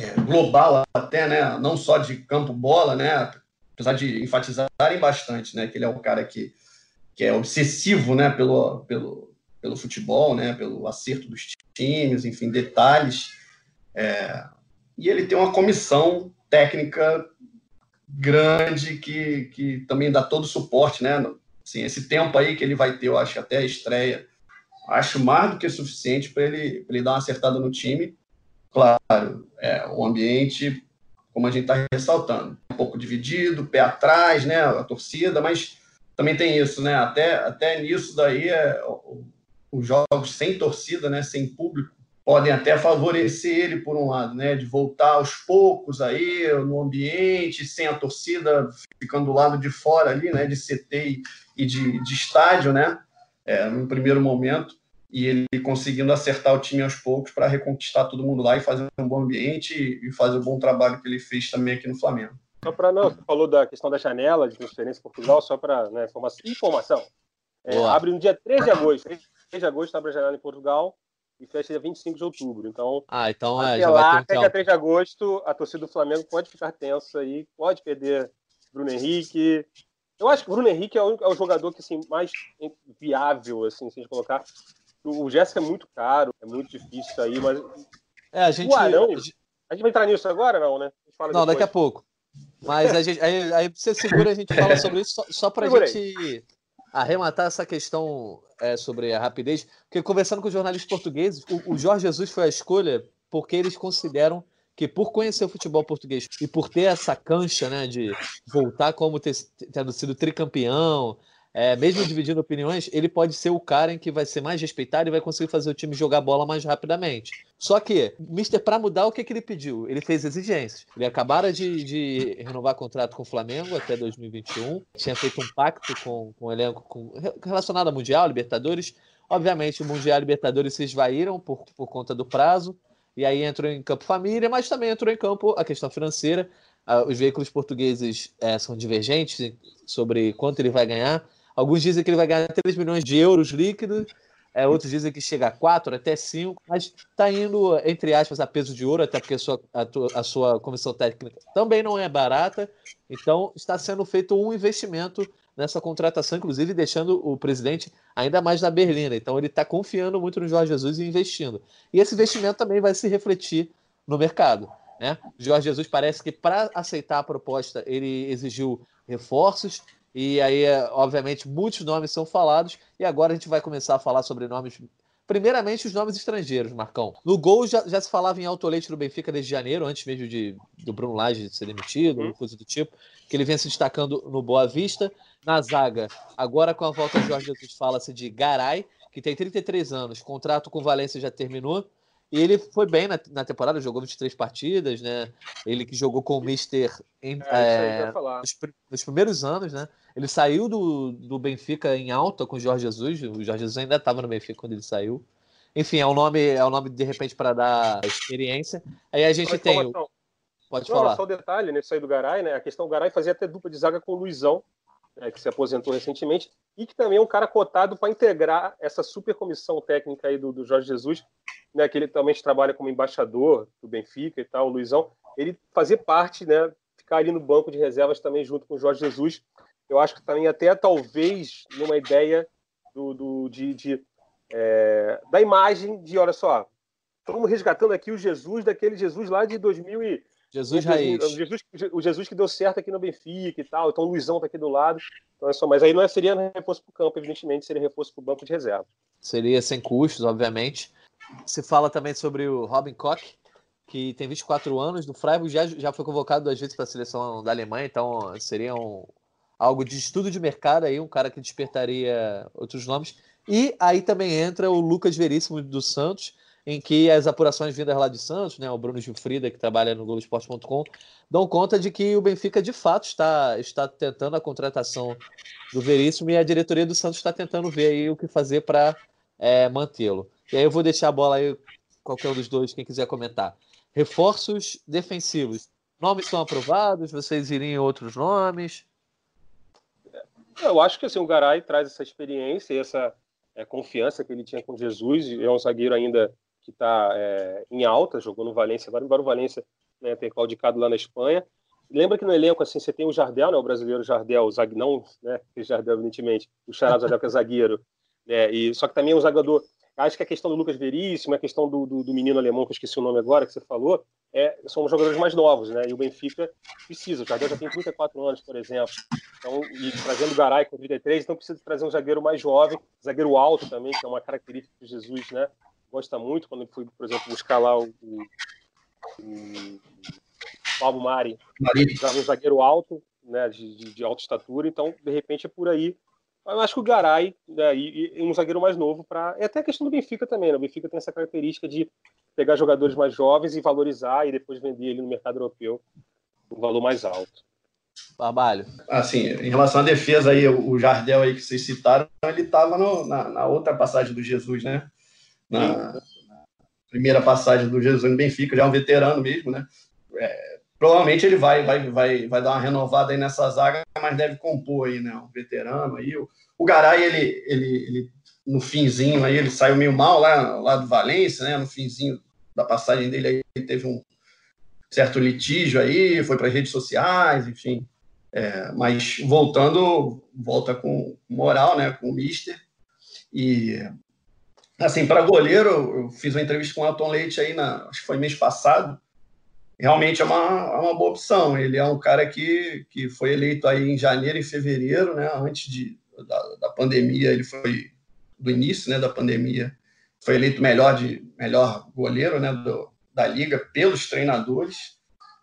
é, global até, né? Não só de campo bola, né? Apesar de enfatizarem bastante, né? Que ele é um cara que, que é obsessivo, né? Pelo, pelo, pelo futebol, né? Pelo acerto dos times, enfim, detalhes. É, e ele tem uma comissão técnica grande que, que também dá todo o suporte, né? Assim, esse tempo aí que ele vai ter, eu acho até a estreia, acho mais do que suficiente para ele, ele dar uma acertada no time. Claro, é, o ambiente, como a gente está ressaltando, um pouco dividido, pé atrás, né? A torcida, mas também tem isso, né? Até, até nisso daí, é, os jogos sem torcida, né? Sem público, podem até favorecer ele por um lado, né, de voltar aos poucos aí no ambiente, sem a torcida ficando do lado de fora ali, né, de CT e de, de estádio, né, é, no primeiro momento, e ele conseguindo acertar o time aos poucos para reconquistar todo mundo lá e fazer um bom ambiente e fazer o bom trabalho que ele fez também aqui no Flamengo. Só para não, você falou da questão da janela de transferência em Portugal, só para né, informação. É, abre no dia 3 de agosto. 3 de agosto abre a janela em Portugal e fecha dia 25 de outubro. Então, ah, então é, até já lá, vai ter um até dia 3 de agosto, a torcida do Flamengo pode ficar tensa aí, pode perder Bruno Henrique. Eu acho que o Bruno Henrique é o, é o jogador que assim, mais viável, assim, se a gente colocar. O, Jéssica é muito caro, é muito difícil aí, mas. É, a gente. O Arão, a gente... a gente vai entrar nisso agora, não, né? não, depois. daqui a pouco. Mas a gente, aí, aí você segura, a gente fala sobre isso só, só para a gente arrematar essa questão é, sobre a rapidez, porque conversando com jornalistas portugueses, o, o Jorge Jesus foi a escolha porque eles consideram que por conhecer o futebol português e por ter essa cancha né, de voltar como ter, tendo sido tricampeão, é, mesmo dividindo opiniões, ele pode ser o cara em que vai ser mais respeitado e vai conseguir fazer o time jogar bola mais rapidamente. Só que, o Mister, para mudar, o que, que ele pediu? Ele fez exigências. Ele acabara de, de renovar contrato com o Flamengo até 2021, tinha feito um pacto com, com o elenco com, relacionado ao Mundial, Libertadores. Obviamente, o Mundial e Libertadores se esvaíram por, por conta do prazo, e aí entrou em campo família, mas também entrou em campo a questão financeira. Uh, os veículos portugueses é, são divergentes sobre quanto ele vai ganhar. Alguns dizem que ele vai ganhar 3 milhões de euros líquidos, é, outros dizem que chega a 4, até 5, mas está indo, entre aspas, a peso de ouro, até porque a sua, a, a sua comissão técnica também não é barata. Então, está sendo feito um investimento nessa contratação, inclusive deixando o presidente ainda mais na berlina. Então, ele está confiando muito no Jorge Jesus e investindo. E esse investimento também vai se refletir no mercado. Né? Jorge Jesus parece que, para aceitar a proposta, ele exigiu reforços, e aí, obviamente, muitos nomes são falados. E agora a gente vai começar a falar sobre nomes. Primeiramente, os nomes estrangeiros, Marcão. No gol já, já se falava em alto leite do Benfica desde janeiro, antes mesmo de, do Bruno Lage ser demitido, uhum. coisa do tipo, que ele vem se destacando no Boa Vista. Na zaga, agora com a volta de Jorge Jesus, fala-se de Garay, que tem 33 anos, contrato com o Valência já terminou. E ele foi bem na, na temporada, jogou 23 partidas, né? Ele que jogou com o Mister em, é, é, nos, nos, primeiros anos, né? Ele saiu do, do Benfica em alta com o Jorge Jesus. O Jorge Jesus ainda estava no Benfica quando ele saiu. Enfim, é um nome, é um nome de repente para dar experiência. Aí a gente tem. O... Pode Não, falar. Só o um detalhe nesse aí do Garay, né? A questão do Garay fazia até dupla de zaga com o Luizão, né, que se aposentou recentemente, e que também é um cara cotado para integrar essa super comissão técnica aí do, do Jorge Jesus, né, que ele também trabalha como embaixador do Benfica e tal, o Luizão. Ele fazia parte, né? Ficar ali no banco de reservas também junto com o Jorge Jesus eu acho que também até talvez numa ideia do, do de, de é, da imagem de, olha só, estamos resgatando aqui o Jesus daquele Jesus lá de 2000 e Jesus raiz. Jesus, o Jesus que deu certo aqui no Benfica e tal. Então o Luizão está aqui do lado. Então é só, mas aí não seria reforço para o campo, evidentemente, seria reforço para o banco de reserva. Seria sem custos, obviamente. Se fala também sobre o Robin Koch, que tem 24 anos, do Freiburg já, já foi convocado duas vezes para a seleção da Alemanha, então seria um, algo de estudo de mercado aí, um cara que despertaria outros nomes. E aí também entra o Lucas Veríssimo do Santos, em que as apurações vindas lá de Santos, né, o Bruno Gilfrida, que trabalha no Globoesporte.com, dão conta de que o Benfica de fato está, está tentando a contratação do Veríssimo e a diretoria do Santos está tentando ver aí o que fazer para é, mantê-lo. E aí eu vou deixar a bola aí, qualquer um dos dois, quem quiser comentar. Reforços defensivos. Nomes são aprovados? Vocês iriam outros nomes? Eu acho que assim, o Garay traz essa experiência e essa é, confiança que ele tinha com Jesus. É um zagueiro ainda que está é, em alta, jogou no Valência agora, embora o Valência né, tenha claudicado lá na Espanha. Lembra que no elenco assim, você tem o Jardel, né, o brasileiro Jardel, o zague, não né, o [LAUGHS] Jardel, evidentemente, o Charado Jardel, que é zagueiro, né, e, só que também é um zagador. Acho que a questão do Lucas Veríssimo, a questão do, do, do, menino alemão, que eu esqueci o nome agora, que você falou, é, são jogadores mais novos, né? E o Benfica precisa. O Jardel já tem 34 anos, por exemplo. Então, e trazendo o Garay com 33, então precisa trazer um zagueiro mais jovem, zagueiro alto também, que é uma característica que Jesus, né? Gosta muito quando ele foi, por exemplo, buscar lá o, o, o Pablo Mari, um zagueiro alto, né? De, de, de alta estatura. Então, de repente, é por aí eu acho que o Garay né, e, e, um zagueiro mais novo para. É até a questão do Benfica também, né? O Benfica tem essa característica de pegar jogadores mais jovens e valorizar e depois vender ele no mercado europeu um valor mais alto. Trabalho. Assim, em relação à defesa aí, o Jardel aí que vocês citaram, ele estava na, na, outra passagem do Jesus, né? Na, na, primeira passagem do Jesus no Benfica, já é um veterano mesmo, né? É, provavelmente ele vai, vai, vai, vai dar uma renovada aí nessa zaga, mas deve compor aí, né? Um veterano aí. O, o Garay, ele, ele, ele, no finzinho aí, ele saiu meio mal lá, lá do Valência, né? No finzinho da passagem dele aí, teve um certo litígio aí, foi para as redes sociais, enfim. É, mas voltando, volta com moral, né? Com o Mister. E assim, para goleiro, eu fiz uma entrevista com o Elton Leite aí, na, acho que foi mês passado realmente é uma, é uma boa opção. Ele é um cara que, que foi eleito aí em janeiro e fevereiro, né? Antes de, da, da pandemia, ele foi do início, né? Da pandemia, foi eleito melhor de melhor goleiro, né? Do, da liga pelos treinadores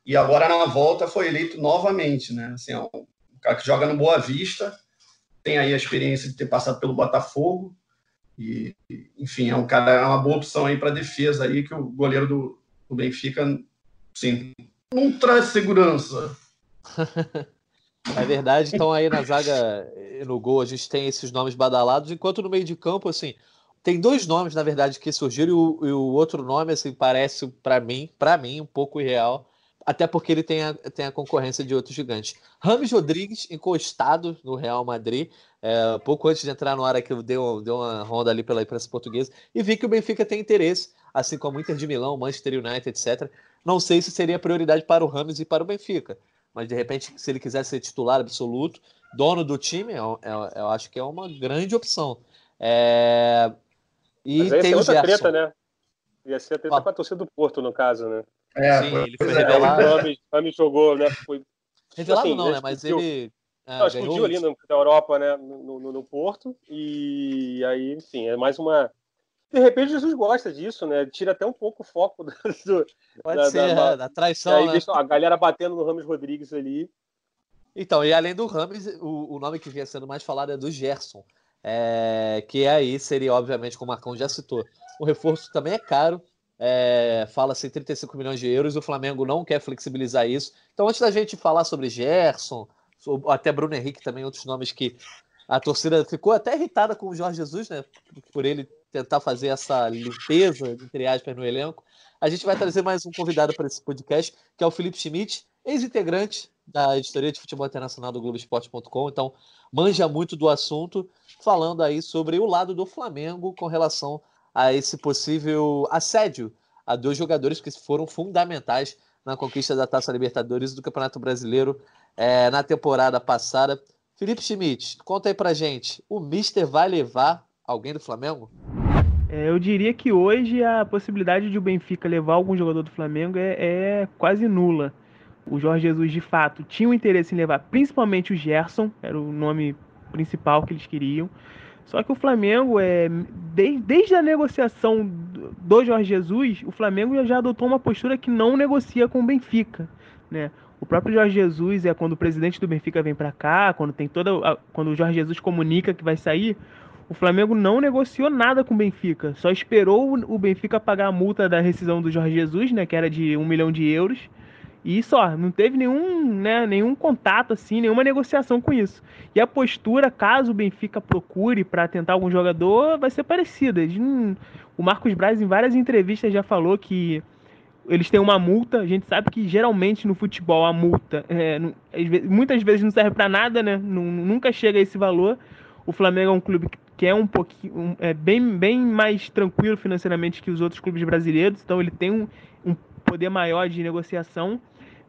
e agora na volta foi eleito novamente, né? Assim, é um cara que joga no Boa Vista, tem aí a experiência de ter passado pelo Botafogo e, enfim, é um cara é uma boa opção aí para defesa aí que o goleiro do, do Benfica Sim. Não traz segurança. [LAUGHS] É verdade, então aí na zaga no gol a gente tem esses nomes badalados, enquanto no meio de campo, assim, tem dois nomes, na verdade, que surgiram, e o, e o outro nome, assim, parece para mim, para mim, um pouco irreal, até porque ele tem a, tem a concorrência de outros gigantes. Rames Rodrigues, encostado no Real Madrid, é, pouco antes de entrar no ar aqui, eu dei uma ronda ali pela imprensa portuguesa, e vi que o Benfica tem interesse, assim como o Inter de Milão, Manchester United, etc., não sei se seria prioridade para o Ramos e para o Benfica, mas de repente, se ele quiser ser titular absoluto, dono do time, eu, eu, eu acho que é uma grande opção. É... E mas tem o outra Gerson. treta, né? Ia ser a treta ah. com a torcida do Porto, no caso, né? É, Sim, ele foi é, revelado. O Ramos jogou, né? Foi... Revelado assim, não, né? Mas ele. Ah, não, explodiu ali no, na Europa, né? No, no, no, Porto. E aí, enfim, é mais uma de repente Jesus gosta disso, né? Tira até um pouco o foco [LAUGHS] do, do Pode da, ser, da, é, da traição. Né? a galera batendo no Rames Rodrigues ali. Então, e além do Rames, o, o nome que vinha sendo mais falado é do Gerson. É, que aí seria, obviamente, como o Marcão já citou, o reforço também é caro. É, Fala-se em 35 milhões de euros, o Flamengo não quer flexibilizar isso. Então, antes da gente falar sobre Gerson, até Bruno Henrique também, outros nomes que a torcida ficou até irritada com o Jorge Jesus, né? Por ele tentar fazer essa limpeza, entre aspas, no elenco. A gente vai [LAUGHS] trazer mais um convidado para esse podcast, que é o Felipe Schmidt, ex-integrante da editoria de futebol internacional do Globoesporte.com. Então, manja muito do assunto, falando aí sobre o lado do Flamengo com relação a esse possível assédio a dois jogadores que foram fundamentais na conquista da Taça Libertadores do Campeonato Brasileiro é, na temporada passada. Felipe Schmidt, conta aí pra gente, o Mister vai levar alguém do Flamengo? É, eu diria que hoje a possibilidade de o Benfica levar algum jogador do Flamengo é, é quase nula. O Jorge Jesus, de fato, tinha o interesse em levar principalmente o Gerson, era o nome principal que eles queriam. Só que o Flamengo, é, desde, desde a negociação do Jorge Jesus, o Flamengo já adotou uma postura que não negocia com o Benfica. Né? O próprio Jorge Jesus é quando o presidente do Benfica vem para cá, quando tem toda, quando o Jorge Jesus comunica que vai sair, o Flamengo não negociou nada com o Benfica, só esperou o Benfica pagar a multa da rescisão do Jorge Jesus, né, que era de um milhão de euros, e só, não teve nenhum, né, nenhum contato assim, nenhuma negociação com isso. E a postura, caso o Benfica procure para tentar algum jogador, vai ser parecida. o Marcos Braz em várias entrevistas já falou que eles têm uma multa. A gente sabe que geralmente no futebol a multa é, muitas vezes não serve para nada, né? Nunca chega a esse valor. O Flamengo é um clube que é um pouquinho é bem, bem mais tranquilo financeiramente que os outros clubes brasileiros, então ele tem um, um poder maior de negociação,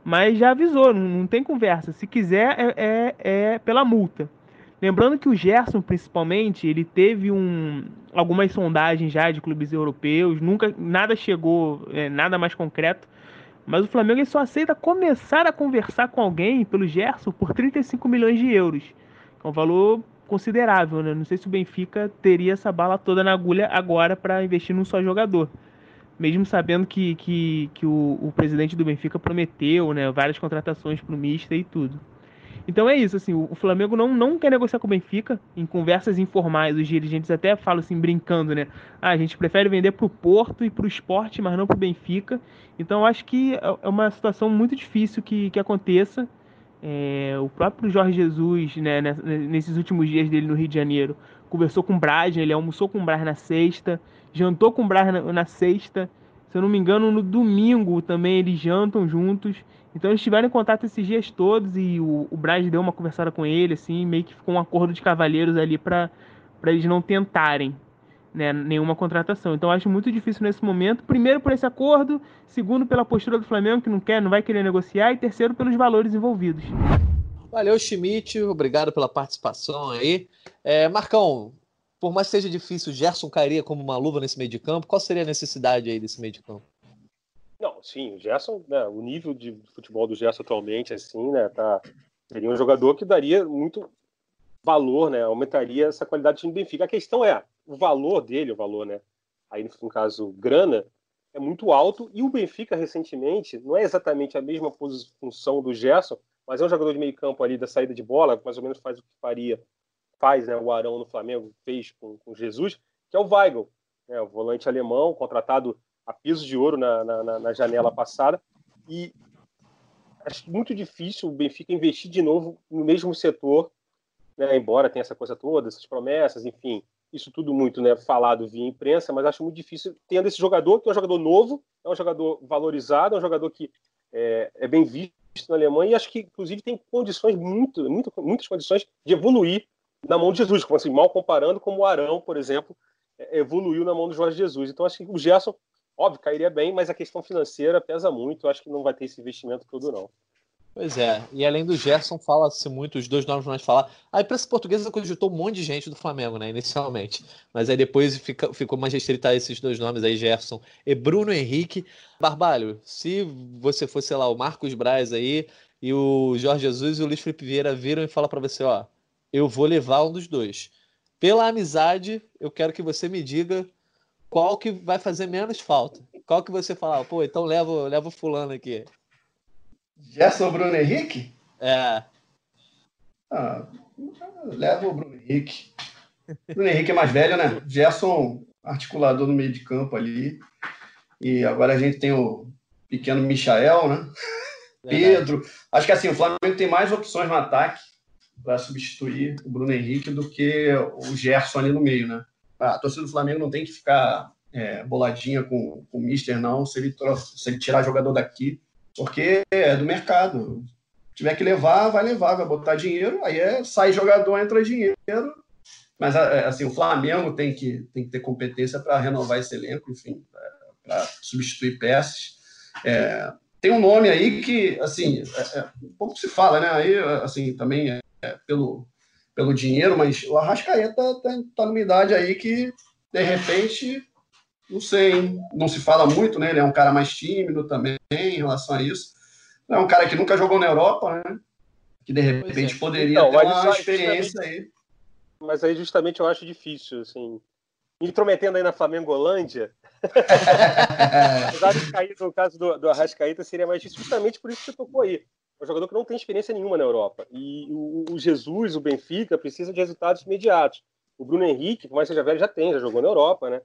mas já avisou, não, não tem conversa. Se quiser é, é, é pela multa. Lembrando que o Gerson, principalmente, ele teve um, algumas sondagens já de clubes europeus, nunca nada chegou, é, nada mais concreto. Mas o Flamengo só aceita começar a conversar com alguém pelo Gerson por 35 milhões de euros. É um valor considerável, né? Não sei se o Benfica teria essa bala toda na agulha agora para investir num só jogador. Mesmo sabendo que, que, que o, o presidente do Benfica prometeu né, várias contratações para o Mister e tudo. Então é isso, assim, o Flamengo não, não quer negociar com o Benfica. Em conversas informais, os dirigentes até falam assim, brincando, né? Ah, a gente prefere vender para o Porto e para o esporte, mas não para o Benfica. Então acho que é, é uma situação muito difícil que, que aconteça. É, o próprio Jorge Jesus, né, nesses últimos dias dele no Rio de Janeiro, conversou com o Braz, né, ele almoçou com o Braz na sexta, jantou com o Braz na, na sexta. Se eu não me engano, no domingo também eles jantam juntos. Então eles tiveram contato esses dias todos e o, o Braz deu uma conversada com ele, assim, meio que ficou um acordo de cavalheiros ali para eles não tentarem né, nenhuma contratação. Então acho muito difícil nesse momento. Primeiro por esse acordo, segundo pela postura do Flamengo que não quer, não vai querer negociar, e terceiro pelos valores envolvidos. Valeu, Schmidt, obrigado pela participação aí. É, Marcão, por mais que seja difícil, o Gerson cairia como uma luva nesse meio de campo. Qual seria a necessidade aí desse meio de campo? Não, sim, o Gerson, né, o nível de futebol do Gerson atualmente, assim, né, tá, seria um jogador que daria muito valor, né, aumentaria essa qualidade do Benfica. A questão é, o valor dele, o valor, né, aí no caso, grana, é muito alto. E o Benfica, recentemente, não é exatamente a mesma função do Gerson, mas é um jogador de meio campo ali da saída de bola, mais ou menos faz o que faria, faz, né, o Arão no Flamengo, fez com, com Jesus, que é o Weigl, né, o volante alemão, contratado a piso de ouro na, na, na janela passada. E acho muito difícil o Benfica investir de novo no mesmo setor, né, embora tenha essa coisa toda, essas promessas, enfim, isso tudo muito né, falado via imprensa, mas acho muito difícil tendo esse jogador, que é um jogador novo, é um jogador valorizado, é um jogador que é, é bem visto na Alemanha e acho que, inclusive, tem condições, muito, muito, muitas condições de evoluir na mão de Jesus, como assim, mal comparando como o Arão, por exemplo, é, evoluiu na mão do Jorge Jesus. Então, acho que o Gerson Óbvio, cairia bem, mas a questão financeira pesa muito. Acho que não vai ter esse investimento todo, não. Pois é, e além do Gerson, fala-se muito, os dois nomes nós falar. A imprensa portuguesa cogitou um monte de gente do Flamengo, né, inicialmente. Mas aí depois fica, ficou mais restrita a esses dois nomes aí, Gerson e Bruno Henrique. Barbalho, se você fosse, sei lá, o Marcos Braz aí, e o Jorge Jesus e o Luiz Felipe Vieira viram e falam para você, ó, eu vou levar um dos dois. Pela amizade, eu quero que você me diga qual que vai fazer menos falta? Qual que você fala, pô, então leva o fulano aqui. Gerson Bruno Henrique? É. Ah, leva o Bruno Henrique. Bruno Henrique é mais velho, né? Gerson, articulador no meio de campo ali. E agora a gente tem o pequeno Michael, né? Pedro. Acho que assim, o Flamengo tem mais opções no ataque para substituir o Bruno Henrique do que o Gerson ali no meio, né? a torcida do Flamengo não tem que ficar é, boladinha com, com o Mister, não, se ele, se ele tirar jogador daqui, porque é do mercado. Se tiver que levar, vai levar, vai botar dinheiro, aí é, sai jogador, entra dinheiro. Mas é, assim, o Flamengo tem que, tem que ter competência para renovar esse elenco, enfim, para substituir peças. É, tem um nome aí que, assim, é, é, pouco se fala, né? Aí, assim, também é, é pelo, pelo dinheiro, mas o Arrascaeta tá, tá numa idade aí que, de repente, não sei, hein? não se fala muito, né? Ele é um cara mais tímido também em relação a isso. É um cara que nunca jogou na Europa, né? Que de repente é. poderia então, ter uma experiência aí. Mas aí justamente eu acho difícil, assim. Intrometendo aí na Flamengo-Holândia, apesar [LAUGHS] de cair no caso do, do Arrascaeta, seria mais difícil justamente por isso que você tocou aí é um jogador que não tem experiência nenhuma na Europa. E o, o Jesus, o Benfica, precisa de resultados imediatos. O Bruno Henrique, por mais que seja velho, já tem, já jogou na Europa, né?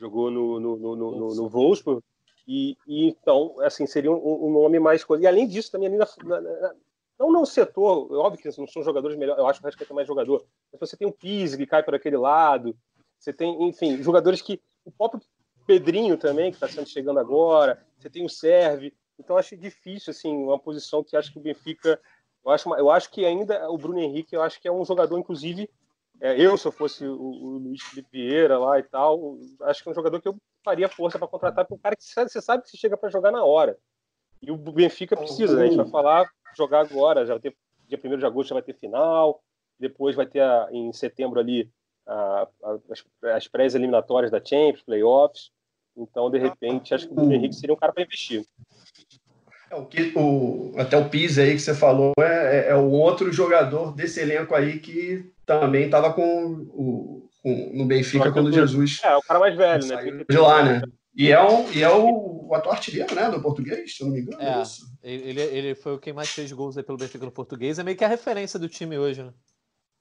Jogou no, no, no, no, no Wolfsburg. E, e, então, assim, seria um, um, nome mais coisa. E além disso, também ali na, na, na não no setor, óbvio que não são jogadores melhores, eu acho que o Rascaeta é mais jogador, mas você tem o Pise que cai para aquele lado, você tem, enfim, jogadores que o próprio Pedrinho também, que está sendo chegando agora, você tem o Serve. Então acho difícil, assim, uma posição que acho que o Benfica. Eu acho, eu acho que ainda o Bruno Henrique, eu acho que é um jogador, inclusive, é, eu, se eu fosse o, o, Luiz Felipe Vieira lá e tal, acho que é um jogador que eu faria força para contratar, porque um cara que você sabe que você chega para jogar na hora. E o Benfica precisa, né? A gente vai falar, jogar agora, já vai ter, dia 1 de agosto já vai ter final, depois vai ter a, em setembro ali a, a, as, as pré-eliminatórias da Champions, playoffs. Então, de repente, acho que o Henrique seria um cara para investir. É, o que, o, até o Pise aí que você falou é, é, é o outro jogador desse elenco aí que também estava com, o, com, no Benfica quando Jesus. É, o cara mais velho, né? De lá, né? E é, um, e é o, o atual artilheiro, né? Do português, se eu não me engano. É, é ele, ele foi o quem mais fez gols aí pelo Benfica no português. É meio que a referência do time hoje, né?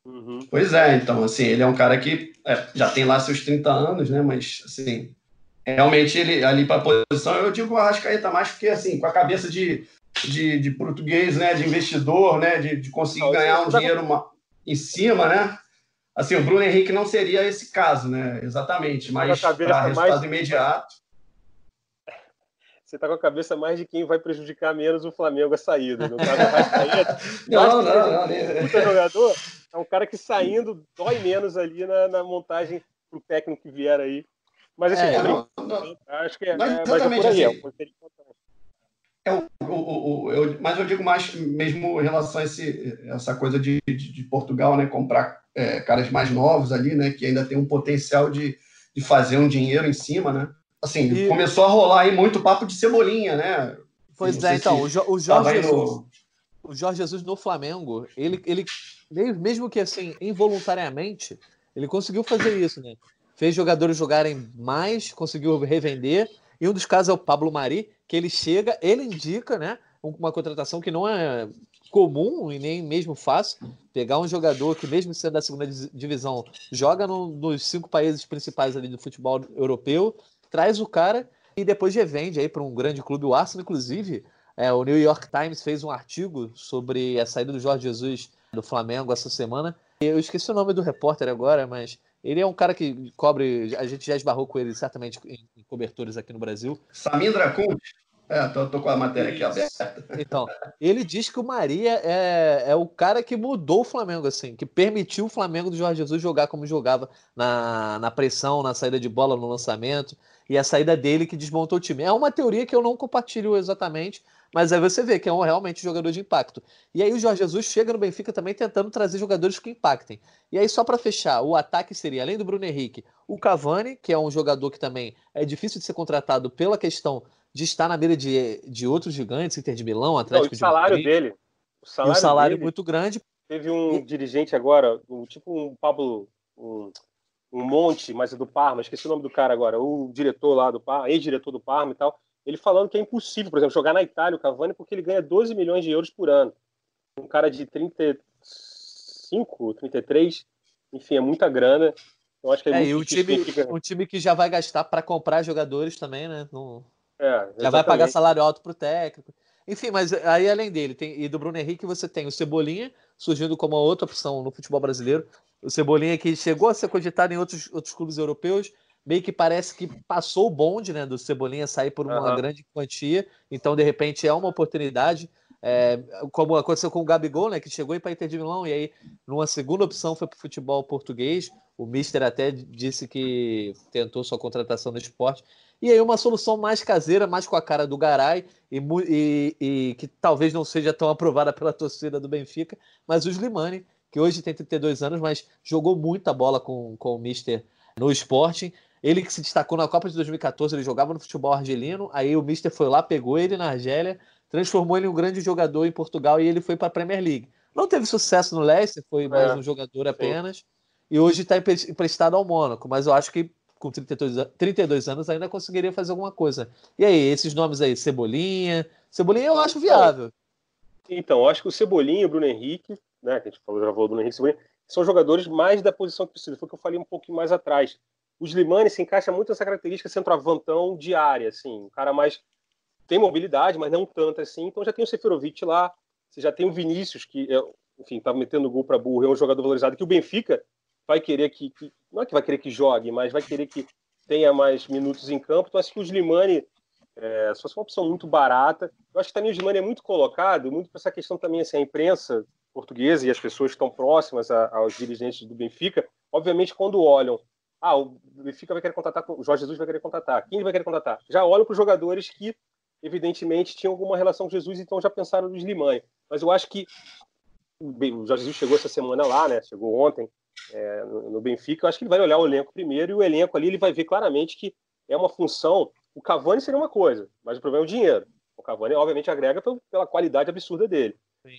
Uhum. Pois é, então, assim, ele é um cara que é, já tem lá seus 30 anos, né? Mas, assim, realmente ele ali para a posição, eu digo o Arrascaeta mais porque, assim, com a cabeça de, de, de português, né? De investidor, né? De, de conseguir ganhar um dinheiro uma, em cima, né? Assim, o Bruno Henrique não seria esse caso, né? Exatamente, mas para resultado mais... imediato. Você está com a cabeça mais de quem vai prejudicar menos o Flamengo a saída. No caso, Arrascaeta, não, [LAUGHS] não, não, não. Puta jogador, é um cara que saindo dói menos ali na, na montagem pro técnico que vier aí. Mas assim, é, não, não, acho que é, mas, é, mas é assim, é, o, o, o, eu, mas eu digo mais mesmo em relação a esse, essa coisa de, de, de Portugal, né? Comprar é, caras mais novos ali, né? Que ainda tem um potencial de, de fazer um dinheiro em cima, né? Assim, e... começou a rolar aí muito papo de cebolinha, né? Pois é, então, o, jo, o Jorge Jesus, no... o Jorge Jesus no Flamengo, ele, ele mesmo que assim, involuntariamente, ele conseguiu fazer isso, né? Fez jogadores jogarem mais, conseguiu revender. E um dos casos é o Pablo Mari, que ele chega, ele indica, né? Uma contratação que não é comum e nem mesmo fácil. Pegar um jogador que, mesmo sendo da segunda divisão, joga no, nos cinco países principais ali do futebol europeu, traz o cara e depois revende aí para um grande clube. O Arsenal, inclusive, é, o New York Times fez um artigo sobre a saída do Jorge Jesus do Flamengo essa semana. Eu esqueci o nome do repórter agora, mas ele é um cara que cobre. A gente já esbarrou com ele certamente em, em coberturas aqui no Brasil. Samindra Kunt. É, tô, tô, com a matéria aqui aberta. Então, ele diz que o Maria é, é o cara que mudou o Flamengo, assim, que permitiu o Flamengo do Jorge Jesus jogar como jogava na, na pressão, na saída de bola, no lançamento, e a saída dele que desmontou o time. É uma teoria que eu não compartilho exatamente, mas aí você vê que é um, realmente um jogador de impacto. E aí o Jorge Jesus chega no Benfica também tentando trazer jogadores que impactem. E aí, só para fechar, o ataque seria, além do Bruno Henrique, o Cavani, que é um jogador que também é difícil de ser contratado pela questão de estar na mira de, de outros gigantes, Inter de Milão, Atlético Não, o salário de dele. O salário, e um salário dele, muito grande. Teve um e... dirigente agora, um, tipo um Pablo, um, um monte, mas é do Parma, esqueci o nome do cara agora, o diretor lá do Parma, ex-diretor do Parma e tal ele falando que é impossível, por exemplo, jogar na Itália o Cavani porque ele ganha 12 milhões de euros por ano. Um cara de 35, 33, enfim, é muita grana. Eu acho que é, é e o time, um time que já vai gastar para comprar jogadores também, né? É, já vai pagar salário alto para o técnico. Enfim, mas aí além dele tem, e do Bruno Henrique, você tem o Cebolinha surgindo como outra opção no futebol brasileiro. O Cebolinha que chegou a ser cogitado em outros, outros clubes europeus, meio que parece que passou o bonde né, do Cebolinha sair por uma uhum. grande quantia, então de repente é uma oportunidade, é, como aconteceu com o Gabigol, né, que chegou para Inter de Milão e aí numa segunda opção foi para o futebol português, o Mister até disse que tentou sua contratação no esporte, e aí uma solução mais caseira, mais com a cara do Garay e, e, e que talvez não seja tão aprovada pela torcida do Benfica, mas o Slimani, que hoje tem 32 anos, mas jogou muita bola com, com o Mister no Sporting. Ele que se destacou na Copa de 2014, ele jogava no futebol argelino, aí o Mister foi lá, pegou ele na Argélia, transformou ele em um grande jogador em Portugal e ele foi para a Premier League. Não teve sucesso no Leicester, foi é, mais um jogador apenas, sim. e hoje está emprestado ao Mônaco, mas eu acho que com 32, 32 anos ainda conseguiria fazer alguma coisa. E aí, esses nomes aí, Cebolinha, Cebolinha eu acho viável. Então, eu acho que o Cebolinha e o Bruno Henrique, né, que a gente falou, já falou do Bruno Henrique Cebolinha, são jogadores mais da posição que precisa. Foi o que eu falei um pouquinho mais atrás o Slimani se encaixa muito nessa característica centroavantão de área, assim, um cara mais tem mobilidade, mas não tanto assim. Então já tem o Seferovic lá, você já tem o Vinícius que, é, enfim, tá metendo gol para burro, é um jogador valorizado que o Benfica vai querer que, que, não é que vai querer que jogue, mas vai querer que tenha mais minutos em campo. Então, acho que o Slimani, é, fosse uma opção muito barata, eu acho que também o Slimani é muito colocado, muito para essa questão também, assim, a imprensa portuguesa e as pessoas que estão próximas a, aos dirigentes do Benfica, obviamente, quando olham, ah, o Benfica vai querer contratar, o Jorge Jesus vai querer contratar, quem vai querer contratar? Já olham para os jogadores que, evidentemente, tinham alguma relação com Jesus, então já pensaram no Slimani. Mas eu acho que o Jorge Jesus chegou essa semana lá, né? Chegou ontem é, no Benfica. Eu acho que ele vai olhar o elenco primeiro e o elenco ali ele vai ver claramente que é uma função. O Cavani seria uma coisa, mas o problema é o dinheiro. O Cavani, obviamente, agrega pela qualidade absurda dele.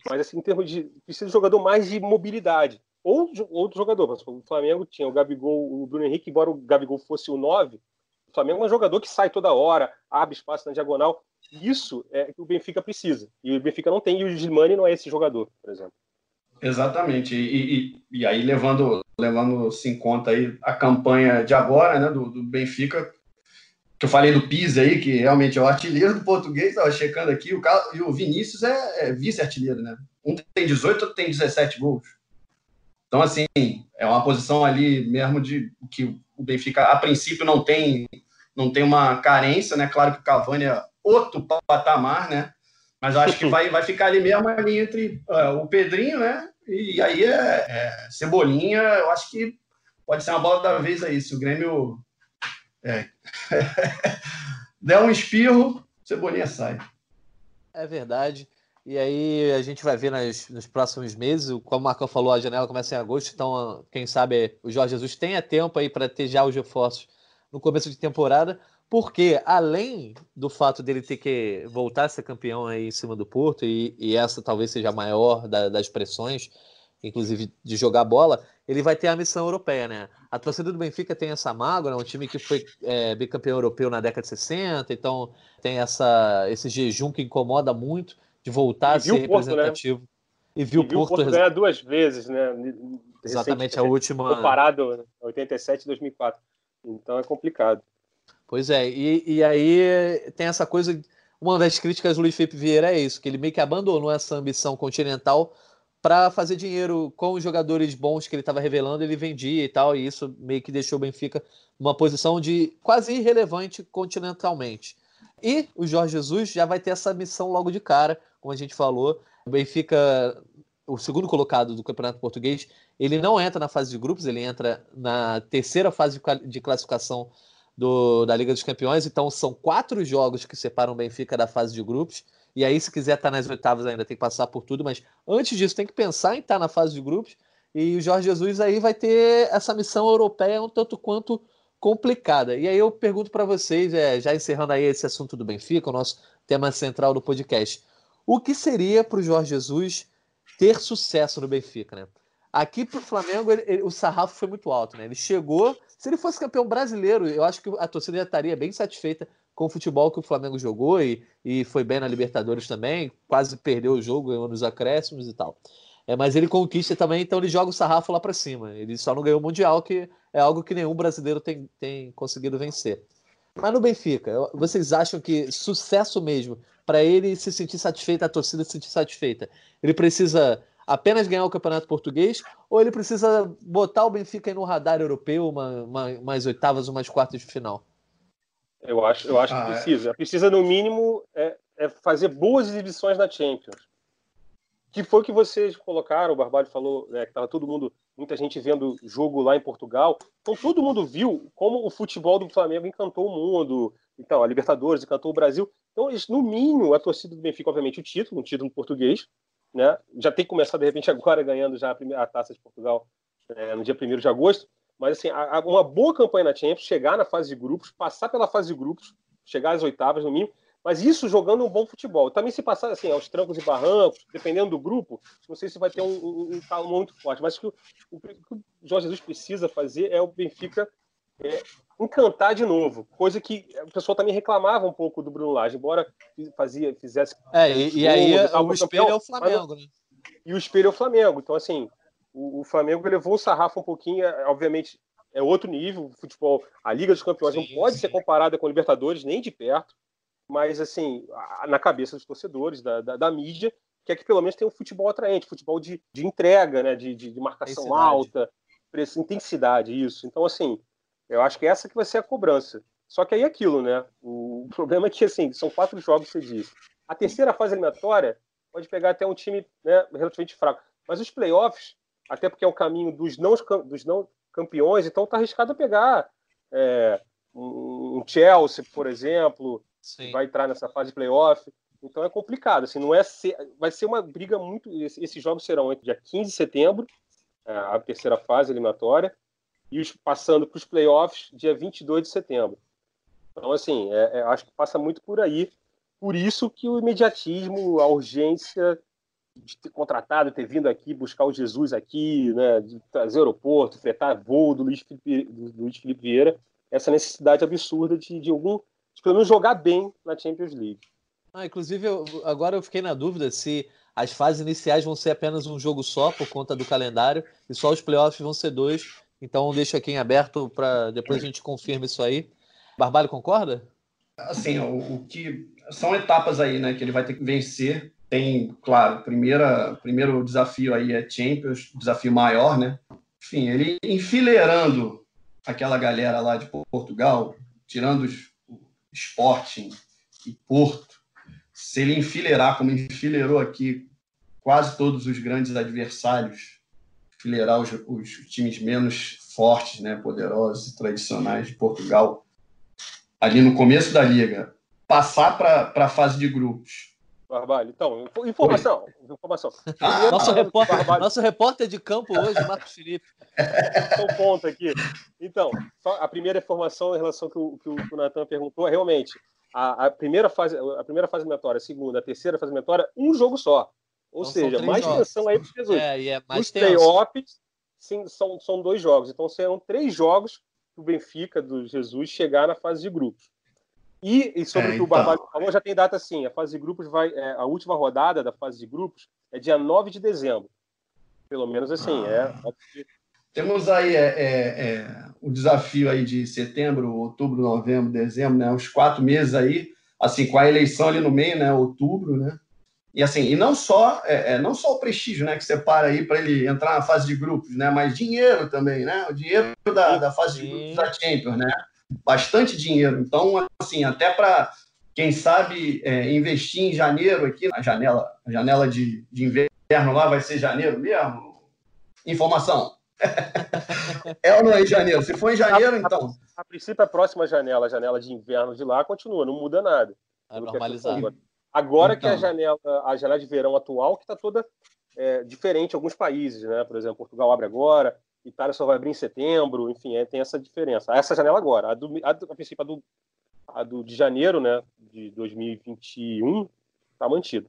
Mas, assim, em termos de. Precisa de jogador mais de mobilidade. Ou outro jogador. O Flamengo tinha o Gabigol, o Bruno Henrique, embora o Gabigol fosse o 9, o Flamengo é um jogador que sai toda hora, abre espaço na diagonal. Isso é que o Benfica precisa. E o Benfica não tem, e o Gilmani não é esse jogador, por exemplo. Exatamente. E, e, e aí, levando, levando-se em conta aí a campanha de agora, né, do, do Benfica, que eu falei do Pisa aí, que realmente é o artilheiro do português, estava checando aqui, o, e o Vinícius é, é vice-artilheiro, né? Um tem 18, outro tem 17 gols. Então, assim, é uma posição ali mesmo de que o Benfica, a princípio, não tem, não tem uma carência, né? Claro que o Cavani é outro patamar, né? Mas eu acho que [LAUGHS] vai, vai ficar ali mesmo ali entre uh, o Pedrinho, né? E aí é, é, Cebolinha, eu acho que pode ser uma bola da vez aí. Se o Grêmio é, [LAUGHS] der um espirro, Cebolinha sai. É verdade. E aí a gente vai ver nas, nos próximos meses, como o Marcão falou, a janela começa em agosto, então quem sabe o Jorge Jesus tenha tempo aí para ter já os reforços no começo de temporada. Porque, além do fato dele ter que voltar a ser campeão aí em cima do Porto, e, e essa talvez seja a maior da, das pressões, inclusive de jogar bola, ele vai ter a missão europeia, né? A torcida do Benfica tem essa mágoa, né? um time que foi é, bicampeão europeu na década de 60, então tem essa, esse jejum que incomoda muito de voltar a ser representativo. Porto, né? E viu, o Porto, Porto ganhar duas vezes, né? Exatamente, a última. Comparado 87 e 2004. Então é complicado. Pois é, e, e aí tem essa coisa. Uma das críticas do Luiz Felipe Vieira é isso, que ele meio que abandonou essa ambição continental para fazer dinheiro com os jogadores bons que ele estava revelando, ele vendia e tal, e isso meio que deixou o Benfica numa posição de quase irrelevante continentalmente. E o Jorge Jesus já vai ter essa missão logo de cara, como a gente falou. O Benfica, o segundo colocado do Campeonato Português, ele não entra na fase de grupos, ele entra na terceira fase de classificação do, da Liga dos Campeões. Então são quatro jogos que separam o Benfica da fase de grupos. E aí, se quiser estar nas oitavas ainda, tem que passar por tudo. Mas antes disso, tem que pensar em estar na fase de grupos. E o Jorge Jesus aí vai ter essa missão europeia um tanto quanto complicada. E aí eu pergunto para vocês, é, já encerrando aí esse assunto do Benfica, o nosso tema central do podcast, o que seria para o Jorge Jesus ter sucesso no Benfica, né? Aqui para o Flamengo, ele, ele, o sarrafo foi muito alto, né? Ele chegou. Se ele fosse campeão brasileiro, eu acho que a torcida já estaria bem satisfeita com o futebol que o Flamengo jogou e, e foi bem na Libertadores também. Quase perdeu o jogo, ganhou nos acréscimos e tal. É, mas ele conquista também, então ele joga o sarrafo lá para cima. Ele só não ganhou o Mundial, que é algo que nenhum brasileiro tem, tem conseguido vencer. Mas no Benfica, vocês acham que sucesso mesmo, para ele se sentir satisfeito, a torcida se sentir satisfeita, ele precisa apenas ganhar o Campeonato Português ou ele precisa botar o Benfica no radar europeu, uma, uma, umas oitavas, umas quartas de final? Eu acho, eu acho ah, que é. precisa. É. Precisa, no mínimo, é, é, fazer boas exibições na Champions. Que foi o que vocês colocaram, o Barbário falou, né, que estava todo mundo, muita gente vendo jogo lá em Portugal. Então todo mundo viu como o futebol do Flamengo encantou o mundo. Então, a Libertadores encantou o Brasil. Então, no mínimo, a torcida do Benfica, obviamente, o título, um título português, né? Já tem que começar de repente [LAUGHS] agora ganhando já a, primeira, a taça de Portugal é, no dia 1 de agosto. Mas assim, a, a, uma boa campanha na Champions, chegar na fase de grupos, passar pela fase de grupos, chegar às oitavas no mínimo, mas isso jogando um bom futebol. Também se passar assim, aos trancos e barrancos, dependendo do grupo, não sei se vai ter um, um, um, muito forte, mas o que o, o, que o Jorge Jesus precisa fazer é o Benfica é, encantar de novo, coisa que o pessoal também reclamava um pouco do Bruno Lage, embora fazia, fizesse. É, e, e aí o espelho é o Flamengo, né? E o espelho é o Flamengo. Então, assim, o, o Flamengo levou o sarrafo um pouquinho, é, obviamente é outro nível, o futebol, a Liga dos Campeões sim, não pode sim. ser comparada com o Libertadores, nem de perto, mas assim, na cabeça dos torcedores, da, da, da mídia, que é que pelo menos tem um futebol atraente, futebol de, de entrega, né, de, de, de marcação alta, intensidade, isso. Então, assim, Eu acho que essa que vai ser a cobrança. Só que aí é aquilo, né? O [LAUGHS] problema é que, assim, são quatro jogos, você disse. A terceira fase eliminatória pode pegar até um time né, relativamente fraco. Mas os playoffs, até porque é o caminho dos não, dos não campeões, então tá arriscado a pegar é, um Chelsea, por exemplo, Sim. vai entrar nessa fase de playoff. Então é complicado, assim, não é ser, vai ser uma briga muito. Esses jogos serão entre dia 15 de setembro, é, a terceira fase eliminatória, e os, passando para os playoffs dia 22 de setembro. Então, assim, é, é, acho que passa muito por aí. Por isso que o imediatismo, a urgência de ter contratado, ter vindo aqui, buscar o Jesus aqui, né, de trazer aeroporto, fretar voo do Luiz Felipe, do Luiz Felipe Vieira, essa necessidade absurda de, de algum, de pelo menos jogar bem na Champions League. Ah, inclusive, eu, agora eu fiquei na dúvida se as fases iniciais vão ser apenas um jogo só por conta do calendário e só os playoffs vão ser dois. Então deixo aqui em aberto para depois a gente confirma isso aí. Barbalho concorda? Assim, o, o, que são etapas aí, né, que ele vai ter que vencer. Tem, claro, primeira, primeiro desafio aí é Champions, desafio maior, né? Enfim, ele enfileirando aquela galera lá de Portugal, tirando os, Sporting e Porto, se ele enfileirar como enfileirou aqui quase todos os grandes adversários, enfileirar os, os times menos fortes, né, poderosos e tradicionais de Portugal, ali no começo da liga, passar para a fase de grupos. Barbalho. Então, informação. Informação. [LAUGHS] Ah, nosso, repórter, nosso repórter de campo hoje, Marcos Felipe. Um ponto aqui. Então, a primeira informação em relação ao que o, que o, Natan perguntou é realmente a, a, primeira fase, a primeira fase eliminatória, a segunda, a terceira fase eliminatória, um jogo só. Ou então, seja, mais jogos. tensão aí para Jesus. É, é mais Os playoffs sim, são, são dois jogos. Então serão três jogos o Benfica do Jesus chegar na fase de grupos. E, e sobre é, o que o então... Barbalho falou, já tem data assim: a fase de grupos vai. É, a última rodada da fase de grupos é dia 9 de dezembro. Pelo menos assim, é. ah. é. Temos aí é, é, é, o desafio aí de setembro, outubro, novembro, dezembro, né? Os quatro meses aí, assim, com a eleição ali no meio, né? Outubro, né? E assim, e não só, é, é, não só o prestígio, né, que separa aí para ele entrar na fase de grupos, né, mas dinheiro também, né, o dinheiro da, da fase de grupos da Champions, né, bastante dinheiro. Então, assim, até para quem sabe é, investir em janeiro aqui, na janela, a janela de, de inverno lá vai ser janeiro mesmo. Informação. [LAUGHS] é ou não é em janeiro? Se for em janeiro, então. A, a, a princípio, a próxima janela, a janela de inverno de lá, continua, não muda nada. É normalizado. Agora então. que a então. janela, a janela de verão atual, que está toda é, diferente em alguns países, né? Por exemplo, Portugal abre agora, Itália só vai abrir em setembro, enfim, é, tem essa diferença. Essa janela agora, a do, a, a princípio, a do, a do de janeiro, né, de 2021, está mantida.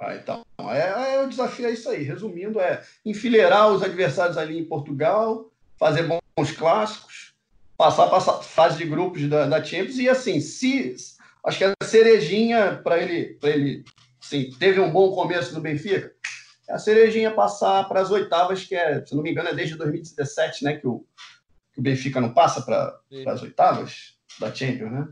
Ah, então, é, é, o desafio é isso aí. Resumindo, é enfileirar os adversários ali em Portugal, fazer bons clássicos, passar para a fase de grupos da, da Champions e assim, se acho que a cerejinha para ele, para ele, sim, teve um bom começo no Benfica. A cerejinha passar para as oitavas, que é, se não me engano, é desde 2017, né, que o, que o Benfica não passa para as oitavas da Champions, né?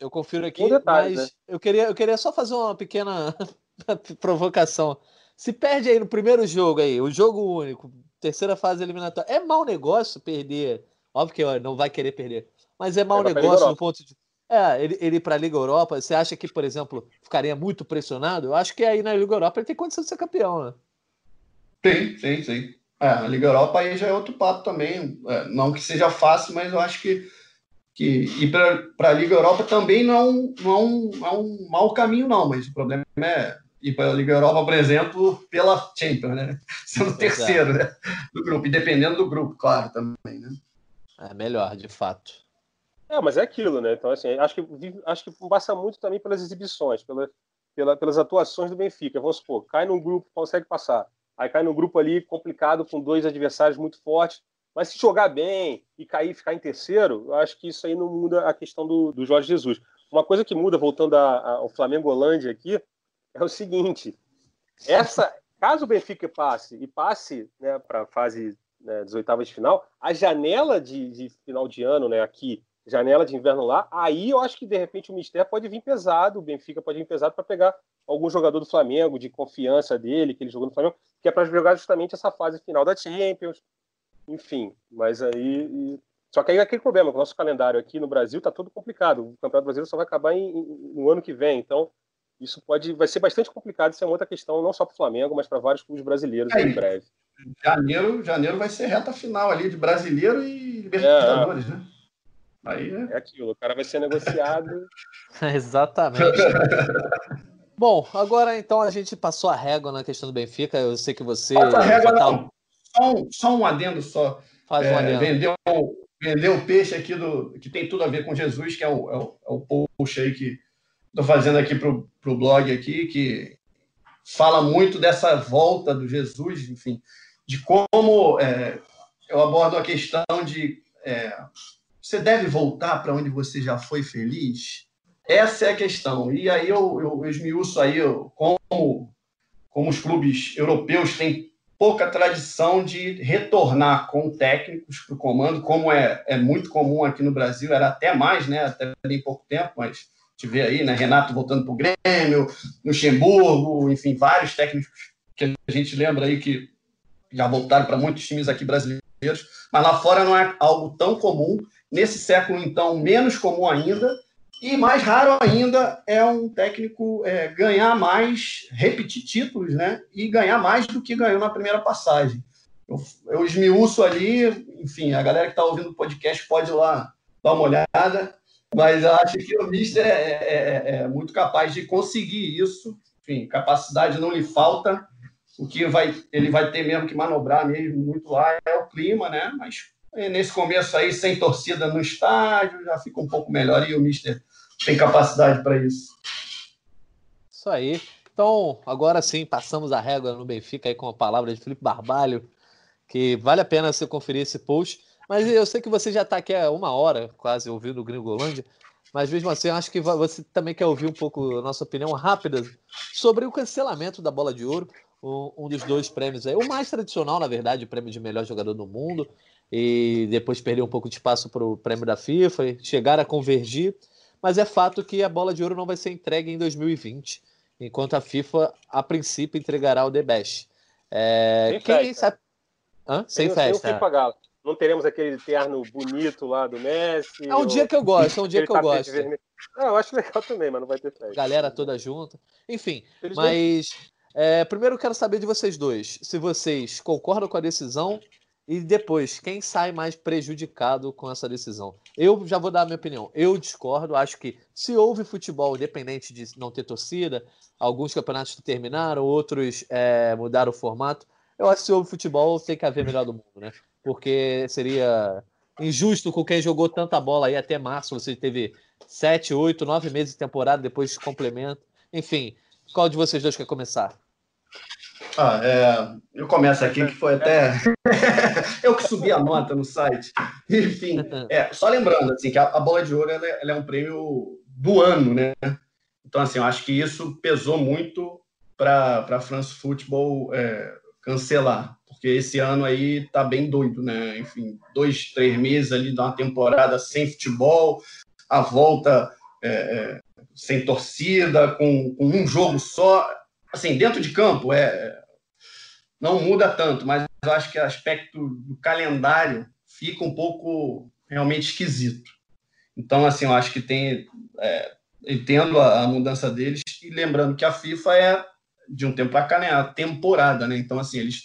Eu confiro aqui, detalhe, mas né? eu, queria, eu queria só fazer uma pequena [LAUGHS] provocação. Se perde aí no primeiro jogo aí, o jogo único, terceira fase eliminatória, é mau negócio perder. Óbvio que não vai querer perder, mas é mau negócio no ponto de é, ele, ele para a Liga Europa, você acha que, por exemplo, ficaria muito pressionado? Eu acho que aí na Liga Europa ele tem condição de ser campeão, né? Sim, sim, sim. É, a Liga Europa aí já é outro papo também. É, não que seja fácil, mas eu acho que, que ir para a Liga Europa também não é, um, não, é um, não é um mau caminho, não. Mas o problema é ir para a Liga Europa, por exemplo, pela Champions, né? [LAUGHS] Sendo terceiro né? do grupo, e dependendo do grupo, claro, também, né? É melhor, de fato. É, mas é aquilo, né? Então, assim, acho que, acho que passa muito também pelas exibições, pela, pela, pelas atuações do Benfica. Vamos supor, cai num grupo, consegue passar. Aí cai num grupo ali complicado, com dois adversários muito fortes. Mas se jogar bem e cair ficar em terceiro, eu acho que isso aí não muda a questão do, do Jorge Jesus. Uma coisa que muda, voltando a, a, ao Flamengo-Holândia aqui, é o seguinte: essa, caso o Benfica passe e passe né, para a fase né, das oitavas de final, a janela de, de final de ano né, aqui janela de inverno lá, aí eu acho que de repente o Mistério pode vir pesado, o Benfica pode vir pesado para pegar algum jogador do Flamengo, de confiança dele, que ele jogou no Flamengo, que é para jogar justamente essa fase final da Champions. Enfim, mas aí Só que aí é aquele problema, o nosso calendário aqui no Brasil está todo complicado. O Campeonato Brasileiro só vai acabar em, em, no ano que vem. Então, isso pode vai ser bastante complicado. Isso é uma outra questão, não só para o Flamengo, mas para vários clubes brasileiros é, em breve. Janeiro, janeiro vai ser reta final ali de brasileiro e Libertadores, é, né? Aí é... é aquilo, o cara vai ser negociado. [LAUGHS] Exatamente. [LAUGHS] Bom, agora então a gente passou a régua na questão do Benfica. Eu sei que você. Passa a régua, tá... não. Só um, só um adendo só. Faz um é, adendo. Vendeu, vendeu o peixe aqui do que tem tudo a ver com Jesus, que é o, é o, é o post aí que estou fazendo aqui para o blog aqui, que fala muito dessa volta do Jesus, enfim, de como é, eu abordo a questão de é, você deve voltar para onde você já foi feliz? Essa é a questão. E aí eu, eu, eu esmiuço aí eu, como, como os clubes europeus têm pouca tradição de retornar com técnicos para o comando, como é, é muito comum aqui no Brasil, era até mais, né? Até bem pouco tempo, mas te vê aí, né? Renato voltando para o Grêmio, Luxemburgo, enfim, vários técnicos que a gente lembra aí que já voltaram para muitos times aqui brasileiros, mas lá fora não é algo tão comum. Nesse século, então, menos comum ainda. E mais raro ainda é um técnico é, ganhar mais, repetir títulos, né? E ganhar mais do que ganhou na primeira passagem. Eu, eu esmiuço ali, enfim, a galera que está ouvindo o podcast pode ir lá dar uma olhada, mas eu acho que o Mister é, é, é, é muito capaz de conseguir isso. Enfim, capacidade não lhe falta. O que vai, ele vai ter mesmo que manobrar mesmo muito lá é o clima, né? Mas nesse começo aí, sem torcida no estádio, já fica um pouco melhor e o Mister tem capacidade para isso. Isso aí. Então, agora sim, passamos a régua no Benfica aí com a palavra de Felipe Barbalho, que vale a pena você conferir esse post. Mas eu sei que você já está aqui há uma hora, quase, ouvindo o Gringolândia, mas mesmo assim, eu acho que você também quer ouvir um pouco a nossa opinião rápida sobre o cancelamento da Bola de Ouro, um dos dois prêmios aí, o mais tradicional, na verdade, o prêmio de melhor jogador do mundo, e depois perdeu um pouco de espaço para o prêmio da FIFA, e chegar a convergir, mas é fato que a bola de ouro não vai ser entregue em 2020, enquanto a FIFA, a princípio, entregará o The Best. É, sem quem festa. sabe. Hã? Sem, sem festa. Sem. Não teremos aquele terno bonito lá do Messi. É um ou... dia que eu gosto, é um dia que eu gosto. Ah, eu acho legal também, mas não vai ter festa. Galera toda junta. Enfim, mas é, primeiro eu quero saber de vocês dois. Se vocês concordam com a decisão e depois, quem sai mais prejudicado com essa decisão? Eu já vou dar a minha opinião. Eu discordo. Acho que se houve futebol, independente de não ter torcida, alguns campeonatos terminaram, outros é, mudaram o formato. Eu acho que se houve futebol, tem que haver melhor do mundo, né? Porque seria injusto com quem jogou tanta bola aí até março. Você teve sete, oito, nove meses de temporada, depois complemento. Enfim, qual de vocês dois quer começar? Ah, é, eu começo aqui, que foi até. [LAUGHS] eu que subi a nota no site. Enfim, é, só lembrando assim, que a, a bola de ouro ela é, ela é, um prêmio do ano, né? Então, assim, eu acho que isso pesou muito para a France Football é, cancelar, porque esse ano aí tá bem doido, né? Enfim, dois, três meses ali de uma temporada sem futebol, a volta é, é, sem torcida, com, com um jogo só. Assim, dentro de campo, é, não muda tanto, mas eu acho que o aspecto do calendário fica um pouco realmente esquisito. Então, assim, eu acho que tem. É, entendo a, a, mudança deles, e lembrando que a FIFA é, de um tempo para cá, né, a temporada, né? Então, assim, eles,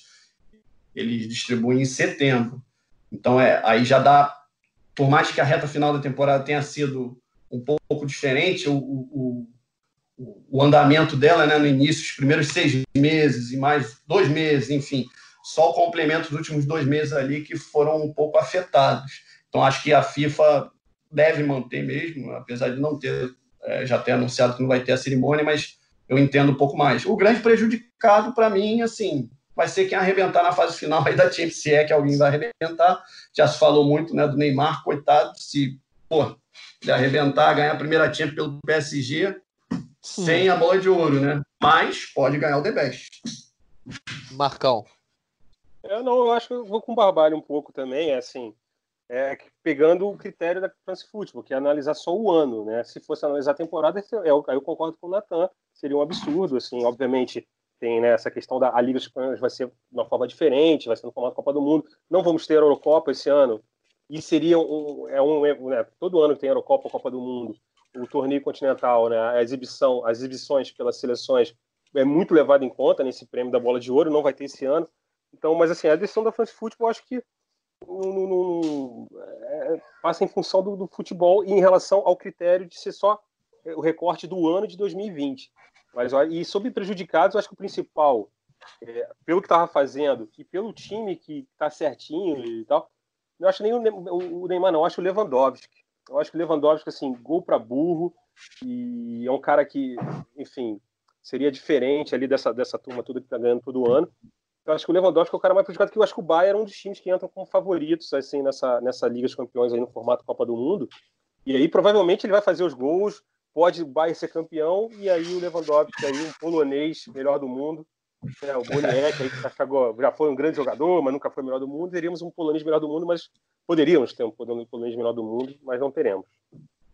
eles distribuem em setembro. Então, é, aí já dá. Por mais que a reta final da temporada tenha sido um pouco diferente, o, o, o andamento dela né, no início, os primeiros seis meses e mais dois meses, enfim, só o complemento dos últimos dois meses ali que foram um pouco afetados. Então, acho que a FIFA deve manter mesmo, apesar de não ter, é, já ter anunciado que não vai ter a cerimônia, mas eu entendo um pouco mais. O grande prejudicado, para mim, assim, vai ser quem arrebentar na fase final aí da Champions, se é que alguém vai arrebentar. Já se falou muito né, do Neymar, coitado, se pô, de arrebentar, ganhar a primeira Champions pelo PSG, sem a bola de ouro, né? Mas pode ganhar o The Best. Marcão. Eu não, eu acho que eu vou com o Barbalho um pouco também, é assim, é, pegando o critério da France Football, que é analisar só o ano, né? Se fosse analisar a temporada, é eu, aí eu concordo com o Natan, seria um absurdo, assim, obviamente tem né, essa questão da a Liga dos Campeões vai ser de uma forma diferente, vai ser no formato Copa do Mundo, não vamos ter a Eurocopa esse ano, e seria um, é um né, todo ano que tem Eurocopa, Copa do Mundo, o torneio continental, né, a exibição, as exibições pelas seleções é muito levado em conta nesse prêmio da bola de ouro, não vai ter esse ano. Então, mas assim, a decisão da France Football acho que não, não, é, passa em função do, do, futebol e em relação ao critério de ser só o recorte do ano de 2020. Mas e sobre prejudicados, eu acho que o principal, é, pelo que estava fazendo e pelo time que está certinho e tal, não acho nem o, Neymar, não, acho o Lewandowski. Eu acho que Lewandowski, assim, gol para burro, e é um cara que, enfim, seria diferente ali dessa, dessa turma toda que está ganhando todo ano. Eu acho que o Lewandowski é o cara mais prejudicado, que eu acho que o Bayern é um dos times que entram como favoritos assim, nessa, nessa Liga dos Campeões aí no formato Copa do Mundo. E aí, provavelmente, ele vai fazer os gols, pode o Bayern ser campeão, e aí o Lewandowski, aí, um polonês melhor do mundo, é, o Boniek, aí, que já foi um grande jogador, mas nunca foi melhor do mundo, teríamos um polonês melhor do mundo, mas poderíamos ter um polonês melhor do mundo, mas não teremos.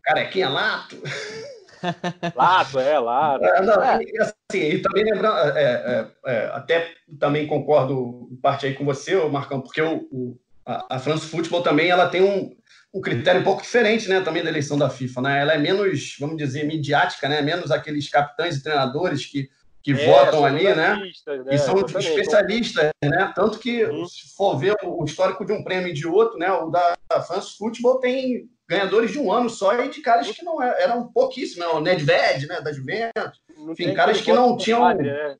Carequinha Lato. [LAUGHS] Lato, é, Lato. É, não, é. Assim, e também lembrando, é, é, é, até também concordo parte aí com você, Marcão, porque o, o a, a France Football também ela tem um, um critério um pouco diferente, né, também da eleição da FIFA, né? Ela é menos, vamos dizer, midiática, né? Menos aqueles capitães e treinadores que que é, votam ali, né? né? E são Exatamente. especialistas, né? Tanto que, uhum. se for ver o histórico de um prêmio e de outro, né? O da France Football tem ganhadores de um ano só e de caras que não é, eram pouquíssimos, né? O Nedved, né? Da Juventus. Enfim, caras que não tinham. Padre, né?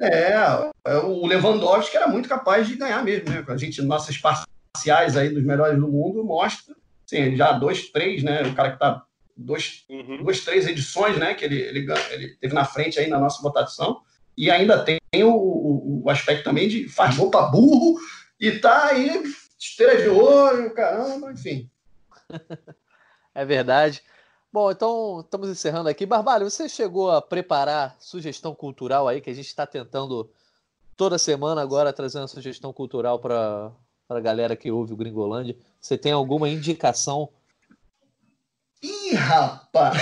É, é, o Lewandowski era muito capaz de ganhar mesmo, né? A gente, nossas parciais aí dos melhores do mundo mostra, assim, já dois, três, né? O cara que tá dois, uhum. duas, três edições, né? Que ele, ele, ele teve na frente aí na nossa votação. E ainda tem o, o, o aspecto também de faz gol para burro e tá aí, esteira de olho, caramba, enfim. [LAUGHS] é verdade. Bom, então estamos encerrando aqui. Barbalho, você chegou a preparar sugestão cultural aí, que a gente está tentando toda semana agora trazer uma sugestão cultural para a galera que ouve o Gringolândia. Você tem alguma indicação Ih, rapaz!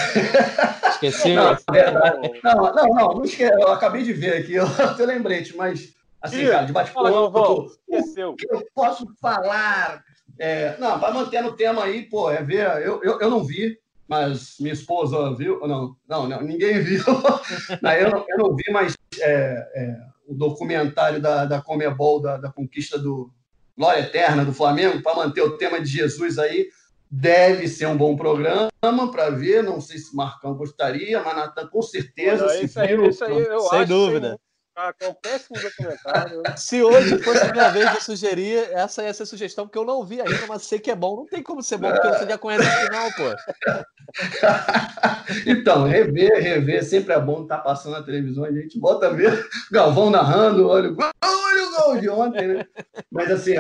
Esqueceu? Não, não, não, não, não esqueci, eu acabei de ver aqui, [LAUGHS] eu até lembrei, mas assim, cara, de bate-papo, o que eu posso falar? É, não, para manter no tema aí, pô, é ver, eu, eu, eu não vi, mas minha esposa viu, não, não, não ninguém [LAUGHS] viu, não, eu, não, eu não vi, mas é, é, o documentário da, da Comebol, da, da conquista do Glória Eterna do Flamengo, para manter o tema de Jesus aí, Deve ser um bom programa para ver. Não sei se Marcão gostaria, mas Natan com certeza. Olha, isso, aí, isso aí, eu Sem acho dúvida. Ah, é um péssimo documentário. Se hoje fosse a minha vez de sugerir, essa ia ser a sugestão, porque eu não vi ainda, mas sei que é bom. Não tem como ser bom, porque você já conhece o final, pô. [LAUGHS] então, rever, rever, sempre é bom estar tá passando na televisão, a gente bota a ver Galvão narrando, olha o gol, olha o gol de ontem, né? Mas assim,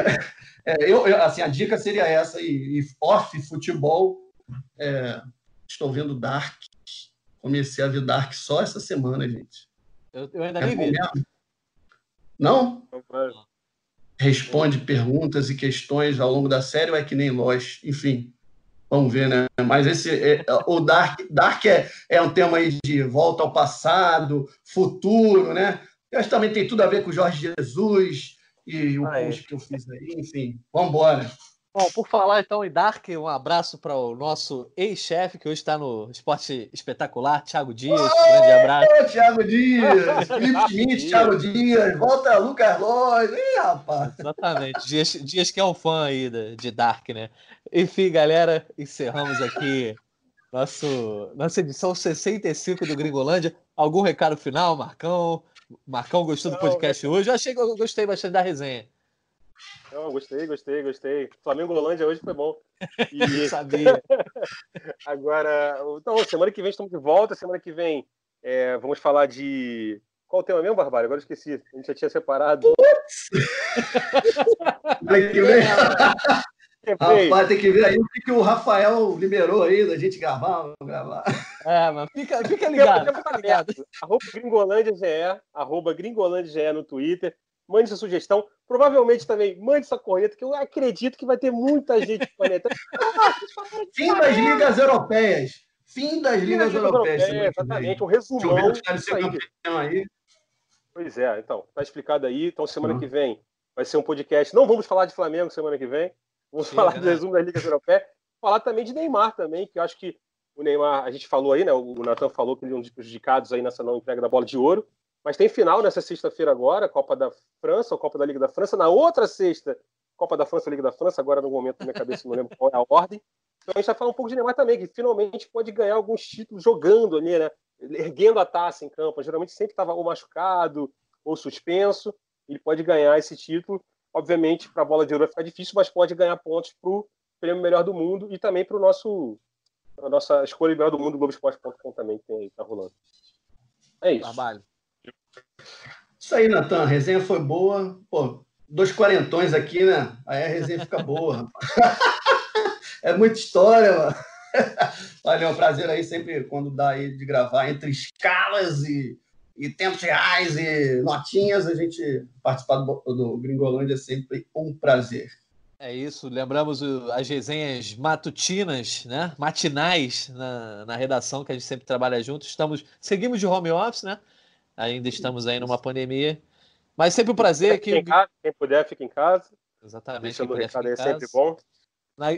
é, eu, eu, assim, a dica seria essa, e, e off futebol, é, estou vendo Dark, comecei a ver Dark só essa semana, gente. Eu, eu ainda é nem vi. Não? Responde perguntas e questões ao longo da série ou é que nem Lost? Enfim, vamos ver, né? Mas esse, é, o Dark, Dark é, é um tema aí de volta ao passado, futuro, né? Eu acho que também tem tudo a ver com Jorge Jesus, e o ah, post é. que eu fiz aí, enfim, vamos embora. Bom, por falar então em Dark, um abraço para o nosso ex-chefe, que hoje está no Esporte Espetacular, Thiago Dias. Oi, grande abraço. Thiago Dias, [LAUGHS] Felipe Schmidt, Thiago Dias, volta Lucas Lois. Ih, rapaz. Exatamente, Dias, Dias que é um fã aí de, de Dark, né? Enfim, galera, encerramos aqui nosso, nossa edição 65 do Gringolândia. Algum recado final, Marcão? Marcão gostou do podcast hoje? Eu achei que eu gostei bastante da resenha. Não, gostei, gostei, gostei. Flamengo Holândia hoje foi bom. E... [LAUGHS] Sabia. [LAUGHS] Agora, então, semana que vem estamos de volta. Semana que vem é, vamos falar de. Qual o tema mesmo, Barbário? Agora eu esqueci. A gente já tinha separado. Semana [LAUGHS] que vem. Rapaz, tem que ver aí o que, que o Rafael liberou aí da gente gravar, gravar. É, mas fica, fica ligado. Fica ligado. Arroba Gringolândia GE, arroba Gringolândia GE no Twitter. Mande sua sugestão. Provavelmente também mande sua corneta, que eu acredito que vai ter muita gente. [LAUGHS] Fim das ligas europeias. Fim das ligas, europeias. europeias exatamente, um resumão. Aí. Pois é, então, tá explicado aí. Então, semana uhum. que vem vai ser um podcast. Não vamos falar de Flamengo semana que vem. Vamos Chega, falar do né? resumo das ligas europeias. Falar também de Neymar também, que eu acho que o Neymar, a gente falou aí, né? O Natan falou que ele é um dos prejudicados aí nessa não entrega da bola de ouro. Mas tem final nessa sexta-feira agora, Copa da França, ou Copa da Liga da França. Na outra sexta, Copa da França, Liga da França. Agora, no momento, na minha cabeça, não lembro qual é a ordem. Então a gente vai falar um pouco de Neymar também, que finalmente pode ganhar alguns títulos jogando ali, né? Erguendo a taça em campo. Geralmente sempre estava ou machucado ou suspenso. Ele pode ganhar esse título. Obviamente, para a bola de ouro vai ficar difícil, mas pode ganhar pontos para o prêmio melhor do mundo e também para o nosso a nossa escolha melhor do mundo, Globoesporte.com também que tem, tá rolando. É isso. Trabalho. Isso aí, Natan. A resenha foi boa. Pô, dois quarentões aqui, né? Aí a resenha fica boa. [LAUGHS] é muita história, mano. [LAUGHS] Valeu, é um prazer aí sempre quando dá aí de gravar entre escalas e, e tempos reais e notinhas, a gente participar do, do Gringolândia é sempre um prazer. É isso, lembramos as resenhas matutinas, né? Matinais na, na redação que a gente sempre trabalha junto. Estamos, seguimos de home office, né? Ainda estamos aí numa pandemia. Mas sempre um prazer que. Casa, quem puder, fica em casa. Exatamente. Deixando aí, sempre bom.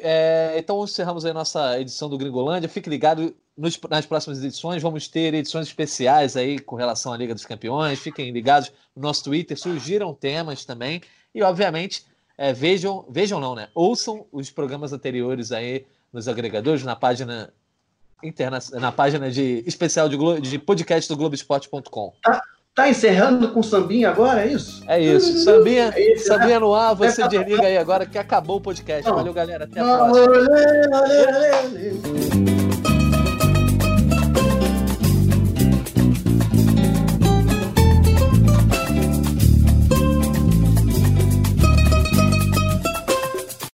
É, então encerramos aí nossa edição do Gringolândia. Fique ligado nos, nas próximas edições. Vamos ter edições especiais aí com relação à Liga dos Campeões. Fiquem ligados no nosso Twitter. Surgiram temas também. E, obviamente, é, vejam, vejam não, né? Ouçam os programas anteriores aí nos agregadores, na página interna, na página de especial de, de podcast do Globoesporte.com. Tá, tá encerrando com sambinha agora, é isso? É isso. Sambinha, [LAUGHS] é isso, né? sambinha no ar, você é, desliga aí agora que acabou o podcast. Valeu, galera. Até a próxima.